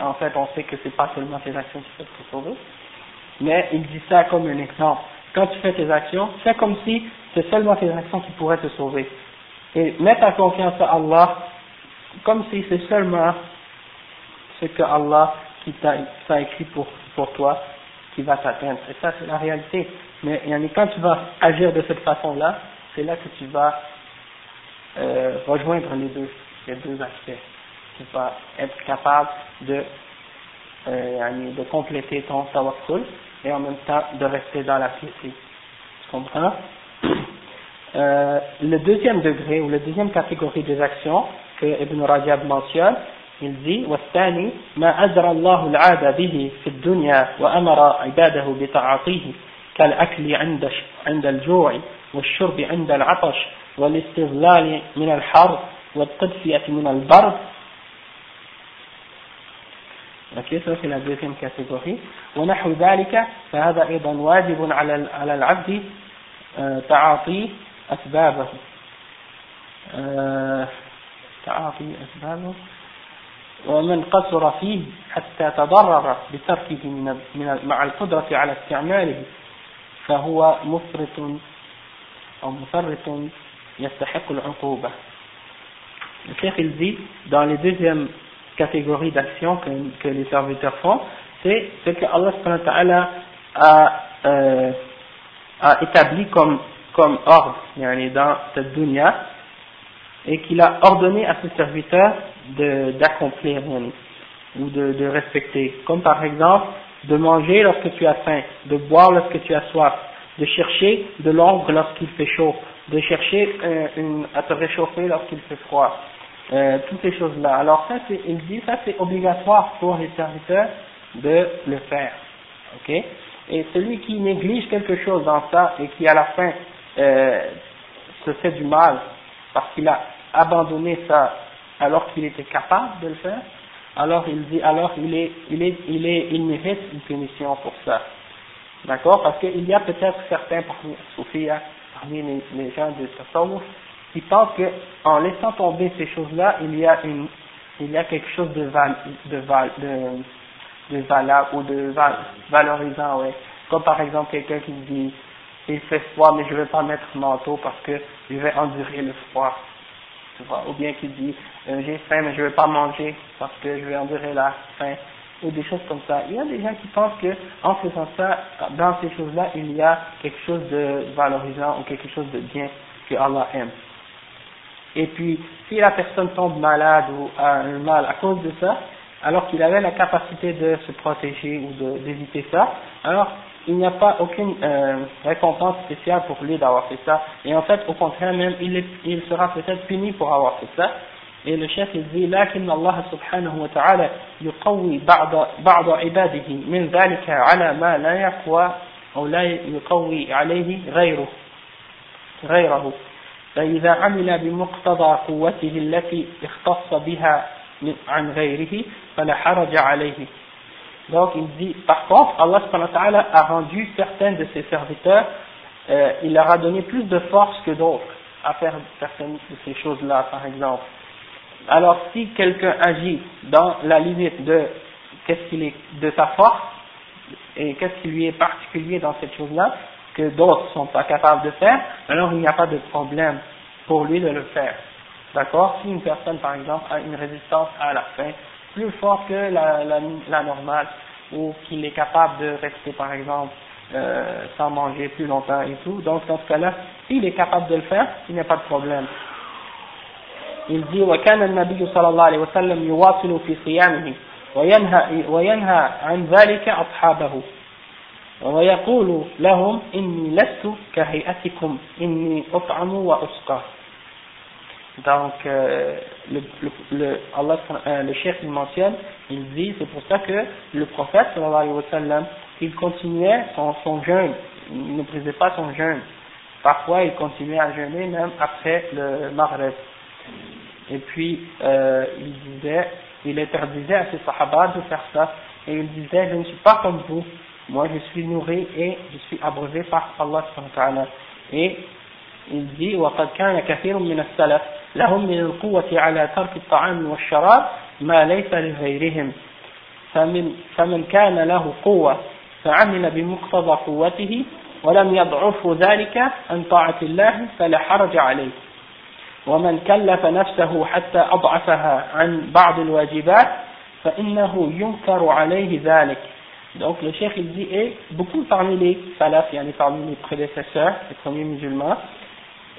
En fait, on sait que c'est pas seulement tes actions qui peuvent te sauver, mais il dit ça comme un exemple. Quand tu fais tes actions, fais comme si c'est seulement tes actions qui pourraient te sauver. Et mets ta confiance à Allah comme si c'est seulement ce que Allah qui t'a écrit pour, pour toi qui va t'atteindre. Et ça, c'est la réalité. Mais quand tu vas agir de cette façon-là, c'est là que tu vas euh, rejoindre les deux, les deux aspects. Tu vas être capable de, euh, de compléter ton tawakkul et en même temps de rester dans la piété. Tu comprends? Euh, Le deuxième degré ou la deuxième catégorie des actions que Ibn Rajab mentionne, il dit والثاني ما أجرى الله العادة به في الدنيا وأمر عباده بطاعته كالأكل عند عند الجوع والشرب عند العطش والاستظلال من الحر والتدفئة من البرد أوكي ça c'est la ونحو ذلك فهذا أيضا واجب على على العبد تعاطي أسبابه. تعاطي أسبابه. ومن قصر فيه حتى تضرر بتركه من مع القدرة على استعماله فهو مفرط أو مفرط يستحق العقوبة Cheikh il dans les deuxièmes catégories d'actions que, que les serviteurs font, c'est ce que Allah a, euh, a établi comme, comme ordre dans cette dunya et qu'il a ordonné à ses serviteurs d'accomplir ou de, de respecter. Comme par exemple, de manger lorsque tu as faim, de boire lorsque tu as soif, de chercher de l'ombre lorsqu'il fait chaud, de chercher euh, une, à te réchauffer lorsqu'il fait froid, euh, toutes ces choses-là. Alors ça, il dit, ça c'est obligatoire pour les serviteurs de le faire, ok? Et celui qui néglige quelque chose dans ça et qui à la fin euh, se fait du mal parce qu'il a abandonné ça alors qu'il était capable de le faire, alors il dit, alors il est, il est, il est, il mérite une punition pour ça. D'accord? Parce qu'il y a peut-être certains parmi, Sophia, parmi les, gens de Tasawwuf qui pensent qu'en laissant tomber ces choses-là, il y a une, il y a quelque chose de val, de val, de, valable ou de valorisant, ouais. Comme par exemple quelqu'un qui dit, il fait froid mais je ne vais pas mettre manteau parce que je vais endurer le froid ou bien qui dit euh, j'ai faim mais je ne vais pas manger parce que je vais endurer la faim, ou des choses comme ça. Il y a des gens qui pensent que en faisant ça, dans ces choses-là, il y a quelque chose de valorisant ou quelque chose de bien que Allah aime. Et puis, si la personne tombe malade ou a un mal à cause de ça, alors qu'il avait la capacité de se protéger ou d'éviter ça, alors il n'y a pas aucune euh, récompense spéciale pour lui d'avoir fait ça. Et en fait, au contraire même, il, est, il sera peut-être puni pour avoir fait ça. Et le chef il dit لكن الله سبحانه وتعالى يقوي بعض بعض عباده من ذلك على ما لا يقوى أو لا يقوي عليه غيره غيره فإذا عمل بمقتضى قوته التي اختص بها عن غيره فلا حرج عليه donc il dit, par contre, Allah a rendu certains de ses serviteurs, euh, il leur a donné plus de force que d'autres à faire certaines de ces choses-là, par exemple. Alors si quelqu'un agit dans la limite de qu'est-ce qu'il est de sa force et qu'est-ce qui lui est particulier dans cette chose-là que d'autres sont pas capables de faire, alors il n'y a pas de problème pour lui de le faire. D'accord? Si une personne, par exemple, a une résistance à la faim, plus fort que la, la, la normale, ou qu'il est capable de rester par exemple euh, sans manger plus longtemps et tout. Donc dans ce cas-là, s'il est capable de le faire, il n'y a pas de problème. Il dit وكان النبي صلى الله عليه وسلم يواصل في صيامه وينهى وينهى عن ذلك أصحابه ويقول لهم إني لست كهيئتكم إني أطعم وأسقى donc, euh, le, le, le, Allah, euh, le chef il mentionne, il dit, c'est pour ça que le prophète, sallallahu alayhi wa sallam, il continuait son, son jeûne, il ne brisait pas son jeûne. Parfois, il continuait à jeûner même après le Maghreb. Et puis, euh, il disait, il interdisait à ses sahabas de faire ça, et il disait, je ne suis pas comme vous, moi je suis nourri et je suis abreuvé par Allah Et il dit, وقد كان كثير من السلف لهم من القوة على ترك الطعام والشراب ما ليس لغيرهم. فمن, فمن كان له قوة فعمل بمقتضى قوته ولم يضعف ذلك عن طاعة الله فلا حرج عليه. ومن كلف نفسه حتى أضعفها عن بعض الواجبات فإنه ينكر عليه ذلك. Donc le cheikh il dit, et beaucoup parmi les salafs, yani parmi les prédécesseurs, les premiers musulmans,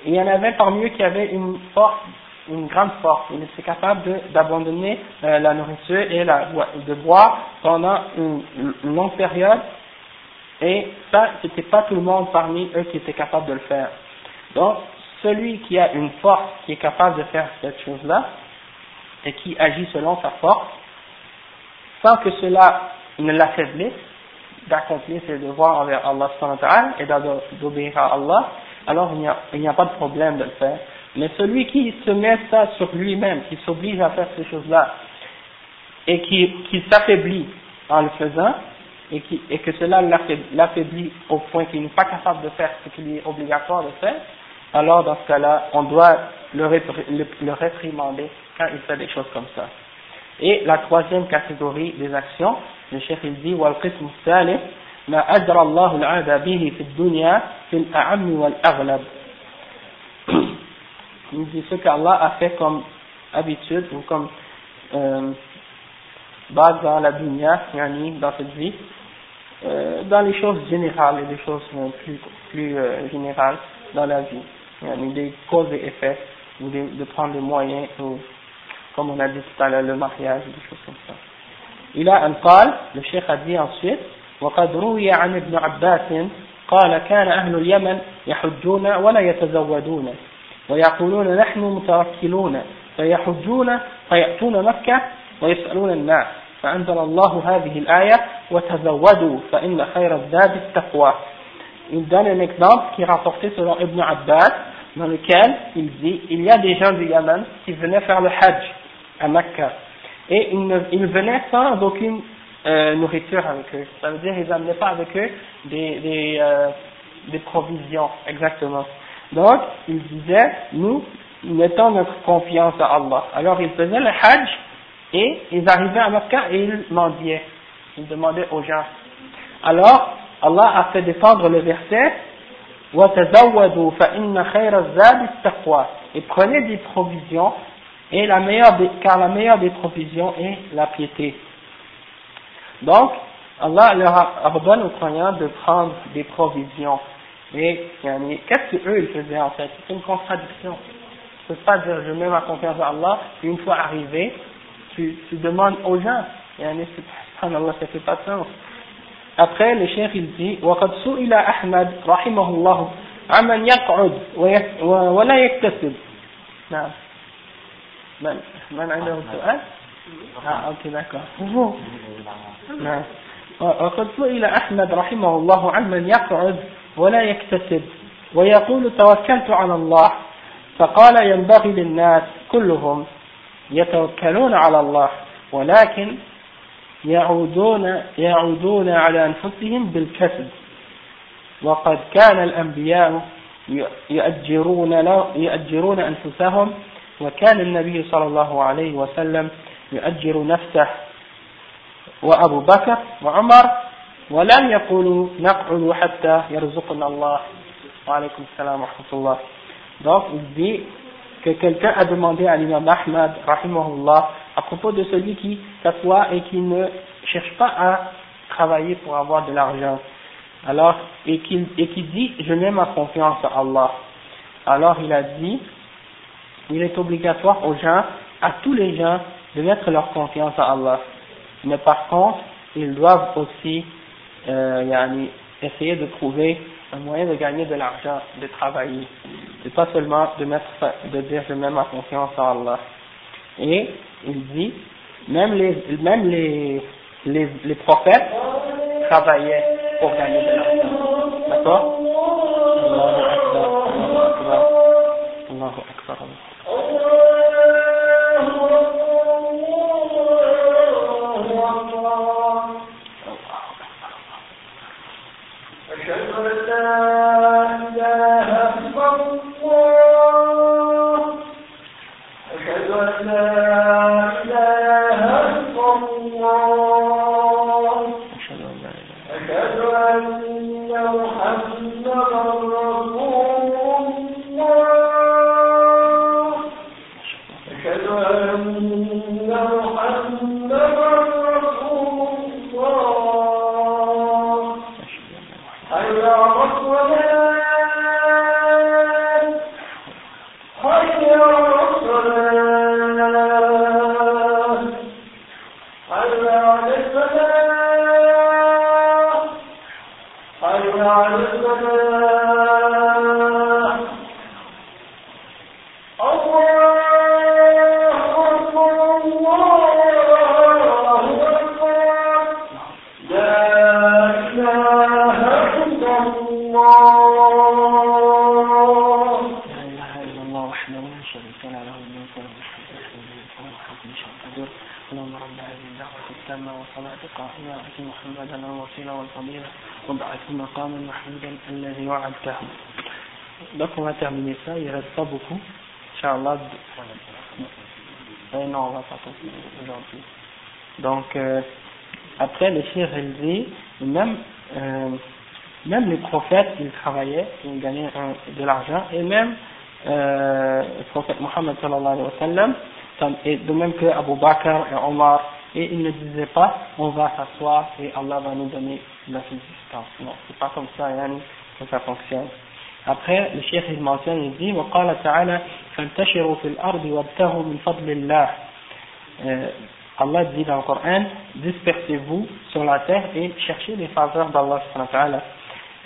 il y en avait parmi eux qui avaient une force, une grande force. Ils étaient capables d'abandonner euh, la nourriture et la, de boire pendant une, longue période. Et ça, c'était pas tout le monde parmi eux qui était capable de le faire. Donc, celui qui a une force, qui est capable de faire cette chose-là, et qui agit selon sa force, sans que cela ne l'affaiblisse, d'accomplir ses devoirs envers Allah et d'obéir à Allah, alors il n'y a, pas de problème de le faire. Mais celui qui se met ça sur lui-même, qui s'oblige à faire ces choses-là, et qui, s'affaiblit en le faisant, et, que cela l'affaiblit au point qu'il n'est pas capable de faire ce qu'il est obligatoire de faire, alors dans ce cas-là, on doit le, le, réprimander quand il fait des choses comme ça. Et la troisième catégorie des actions, le chef il dit, ما أجرى الله العادة به في الدنيا في الأعم والأغلب [clears throat] il dit ce qu'Allah a fait comme habitude ou comme euh, base dans la dunya, dans cette vie, euh, dans les choses générales et les choses euh, plus, plus euh, générales dans la vie, yani des causes et effets, ou de, de prendre des moyens, ou, comme on a dit tout à l'heure, le mariage, des choses comme ça. Il a un قال, le cheikh a dit ensuite, وقد روي عن ابن عباس قال كان أهل اليمن يحجون ولا يتزودون ويقولون نحن متوكلون فيحجون فيأتون مكة ويسألون الناس فأنزل الله هذه الآية وتزودوا فإن خير الزاد التقوى Il donne un exemple qui est rapporté selon Ibn Abbas, dans lequel il dit il y a des gens du Yémen qui venaient faire le Hajj à Mecca. Et ils, ne, ils venaient sans aucune euh, nourriture avec eux. Ça veut dire qu'ils n'amenaient pas avec eux des, des, euh, des provisions, exactement. Donc, ils disaient, nous, mettons notre confiance à Allah. Alors, ils faisaient le Hajj et ils arrivaient à Mecca et ils mendiaient. Ils demandaient aux gens. Alors, Allah a fait descendre le verset et prenez des provisions et la meilleure des, car la meilleure des provisions est la piété. Donc, Allah leur ordonne aux croyants de prendre des provisions. Et qu'est-ce qu'eux ils faisaient en fait C'est une contradiction. Tu ne peux pas dire je mets ma confiance à Allah, et une fois arrivé, tu, tu demandes aux gens. Yani, subhanallah, ça fait pas de sens. Après, le cheikh il dit وقد سئل أحمد رحمه الله عمن يقعد ولا يكتسب نعم من من عنده سؤال؟ اه اوكي d'accord نعم. وقد سئل أحمد رحمه الله عمن يقعد ولا يكتسب ويقول توكلت على الله فقال ينبغي للناس كلهم يتوكلون على الله ولكن يعودون يعودون على أنفسهم بالكسب. وقد كان الأنبياء يؤجرون يؤجرون أنفسهم وكان النبي صلى الله عليه وسلم يؤجر نفسه وأبو بكر وعمر ولم يقولوا نقعد حتى يرزقنا الله وعليكم السلام ورحمة الله donc il dit que quelqu'un a demandé à l'imam Ahmad rahimahullah à propos de celui qui s'assoit et qui ne cherche pas à travailler pour avoir de l'argent alors et qui, et qui dit je mets ma confiance à Allah alors il a dit il est obligatoire aux gens à tous les gens de mettre leur confiance à Allah mais par contre ils doivent aussi euh, essayer de trouver un moyen de gagner de l'argent, de travailler. C'est pas seulement de mettre, de dire je mets ma confiance en Allah. Et il dit, même les, même les, les, les prophètes travaillaient pour gagner de l'argent. D'accord? Allahu Akbar. Allahu Akbar. Terminer ça, il ne reste pas beaucoup. Inch'Allah. Eh non, on va pas continuer aujourd'hui. Donc, euh, après le shir il même, euh, même les prophètes, ils travaillaient, ils gagnaient de l'argent, et même euh, le prophète Mohammed sallallahu alayhi wa sallam, et de même que Abu Bakr et Omar, et ils ne disaient pas on va s'asseoir et Allah va nous donner la subsistance. Non, c'est pas comme ça, yani, que ça fonctionne. Après, le cheikh il mentionne, il dit وقال تعالى فانتشروا في الأرض وابتغوا من فضل الله euh, Allah dit dans le Coran, dispersez-vous sur la terre et cherchez les faveurs d'Allah subhanahu wa ta'ala.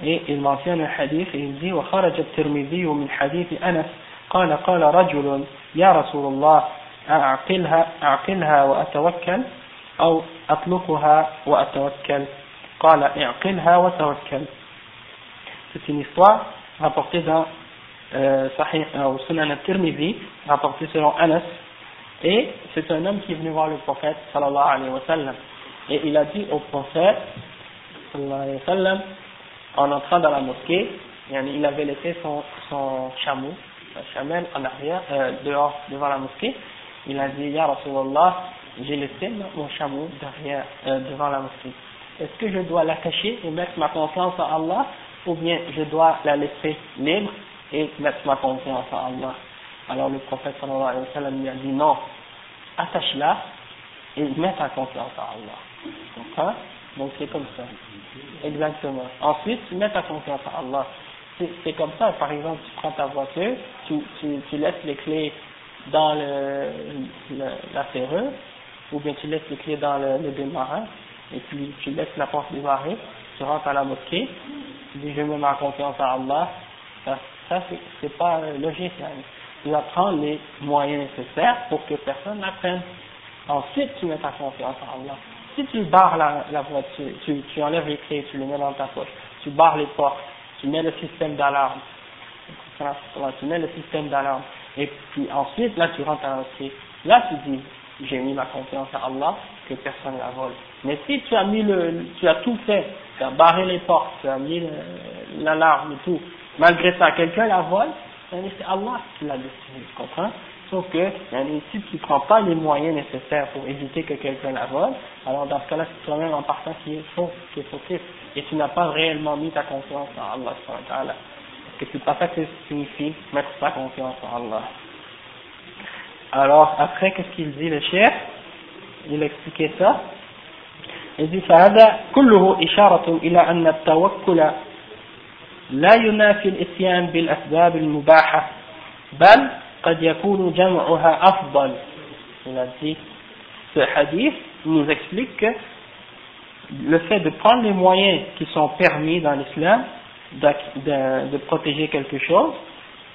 Et il mentionne un hadith et il dit وخرج الترمذي من حديث أنس قال قال رجل يا رسول الله أعقلها أعقلها وأتوكل أو أطلقها وأتوكل قال اعقلها وتوكل C'est une histoire rapportée dans euh, Sahih, euh, Sunan al-Tirmidhi, rapportée selon Anas, et c'est un homme qui est venu voir le prophète sallallahu alayhi wa et il a dit au prophète sallallahu alayhi wa en entrant dans la mosquée, il avait laissé son, chameau, un chamel en arrière, euh, dehors, devant la mosquée. Il a dit, Ya Rasulallah, j'ai laissé mon chameau derrière, euh, devant la mosquée. Est-ce que je dois l'attacher et mettre ma confiance en Allah, ou bien je dois la laisser libre et mettre ma confiance en Allah Alors le prophète sallallahu alayhi wa sallam lui a dit, non, attache-la et mets ta confiance en Allah. Donc c'est comme ça. Exactement. Ensuite, mets ta confiance en Allah. C'est comme ça, par exemple, tu prends ta voiture, tu, tu, laisses les clés dans le, la serrure, ou bien tu laisses les clés dans le, le démarrage, et puis tu laisses la porte démarrer, tu rentres à la mosquée, tu dis je mets ma confiance en Allah, ça, c'est pas logique. Hein. Tu vas prendre les moyens nécessaires pour que personne n'apprenne. Ensuite, tu mets ta confiance en Allah. Si tu barres la, la voiture, tu, tu enlèves les clés, tu les mets dans ta poche, tu barres les portes, tu mets le système d'alarme, tu mets le système d'alarme, et puis ensuite, là, tu rentres à l'entrée. Là, tu dis, j'ai mis ma confiance à Allah, que personne ne la vole. Mais si tu as mis le, tu as tout fait, tu as barré les portes, tu as mis l'alarme et tout, malgré ça, quelqu'un la vole, c'est Allah qui l'a décidé, tu comprends? Sauf que si tu ne prends pas les moyens nécessaires pour éviter que quelqu'un la vole, alors dans ce cas-là, c'est toi-même en partant qui est faux, qui est fautif, et tu n'as pas réellement mis ta confiance en Allah. Parce que c'est pas ça que signifie mettre sa confiance en Allah. Alors après, qu'est-ce qu'il dit le chef Il expliquait ça. Il dit فهذا كله إشارة إلى أن التوكل لا ينافي الإتيان بالأسباب المباحة بل قد يكون جمعها أفضل il a dit ce hadith nous explique que le fait de prendre les moyens qui sont permis dans l'islam de, de, de, protéger quelque chose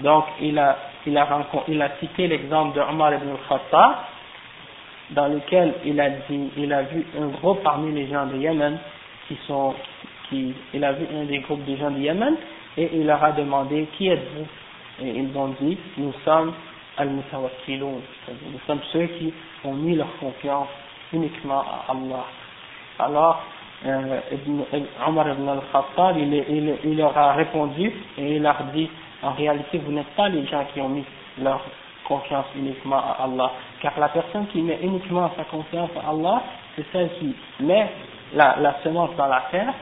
donc il a il a il a cité l'exemple de Omar ibn al-Khattab dans lequel il a dit il a vu un groupe parmi les gens de Yémen qui sont qui il a vu un des groupes des gens de Yémen et il leur a demandé qui êtes-vous? Et ils ont dit nous sommes al-mutawakkiloun nous sommes ceux qui ont mis leur confiance uniquement à Allah. Alors euh, Omar ibn al-Khattab il, leur a répondu et il leur dit en réalité vous n'êtes pas les gens qui ont mis leur confiance uniquement à Allah. Car la personne qui met uniquement sa confiance à Allah c'est celle qui met la, semence dans la terre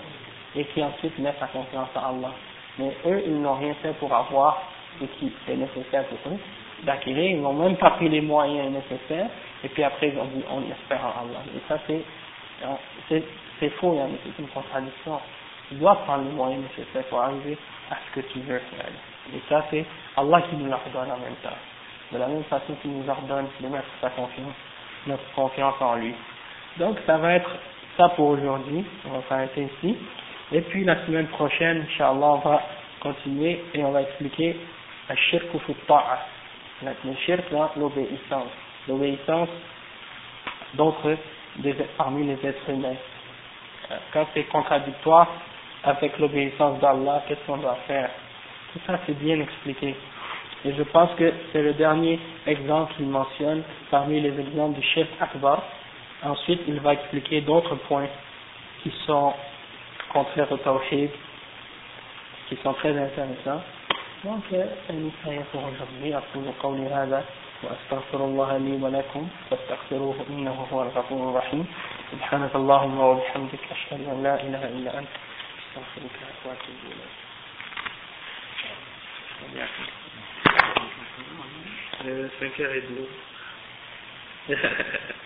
et qui ensuite met sa confiance à Allah. Mais eux, ils n'ont rien fait pour avoir ce qui est nécessaire pour eux d'acquérir, ils n'ont même pas pris les moyens nécessaires, et puis après on espère en Allah. Et ça c'est, c'est, faux, c'est une contradiction. Tu dois prendre les moyens nécessaires pour arriver à ce que tu veux faire. Et ça c'est Allah qui nous l'ordonne en même temps. De la même façon qu'il nous ordonne de mettre sa confiance, notre confiance en lui. Donc ça va être ça pour aujourd'hui, on va s'arrêter ici. Et puis la semaine prochaine, Inch'Allah, on va continuer et on va expliquer le shirk ou Le shirk l'obéissance. L'obéissance d'autres parmi les êtres humains. Euh, quand c'est contradictoire avec l'obéissance d'Allah, qu'est-ce qu'on doit faire? Tout ça, c'est bien expliqué. Et je pense que c'est le dernier exemple qu'il mentionne parmi les exemples du chef Akbar. Ensuite, il va expliquer d'autres points qui sont contraires au tawhid, qui sont très intéressants. Donc, euh, nous pour aujourd'hui. وأستغفر الله لي ولكم فاستغفروه إنه هو الغفور الرحيم. سبحانك اللهم وبحمدك أشهد أن لا إله إلا أنت. أستغفرك وأتوب إليك. 5h30 [laughs]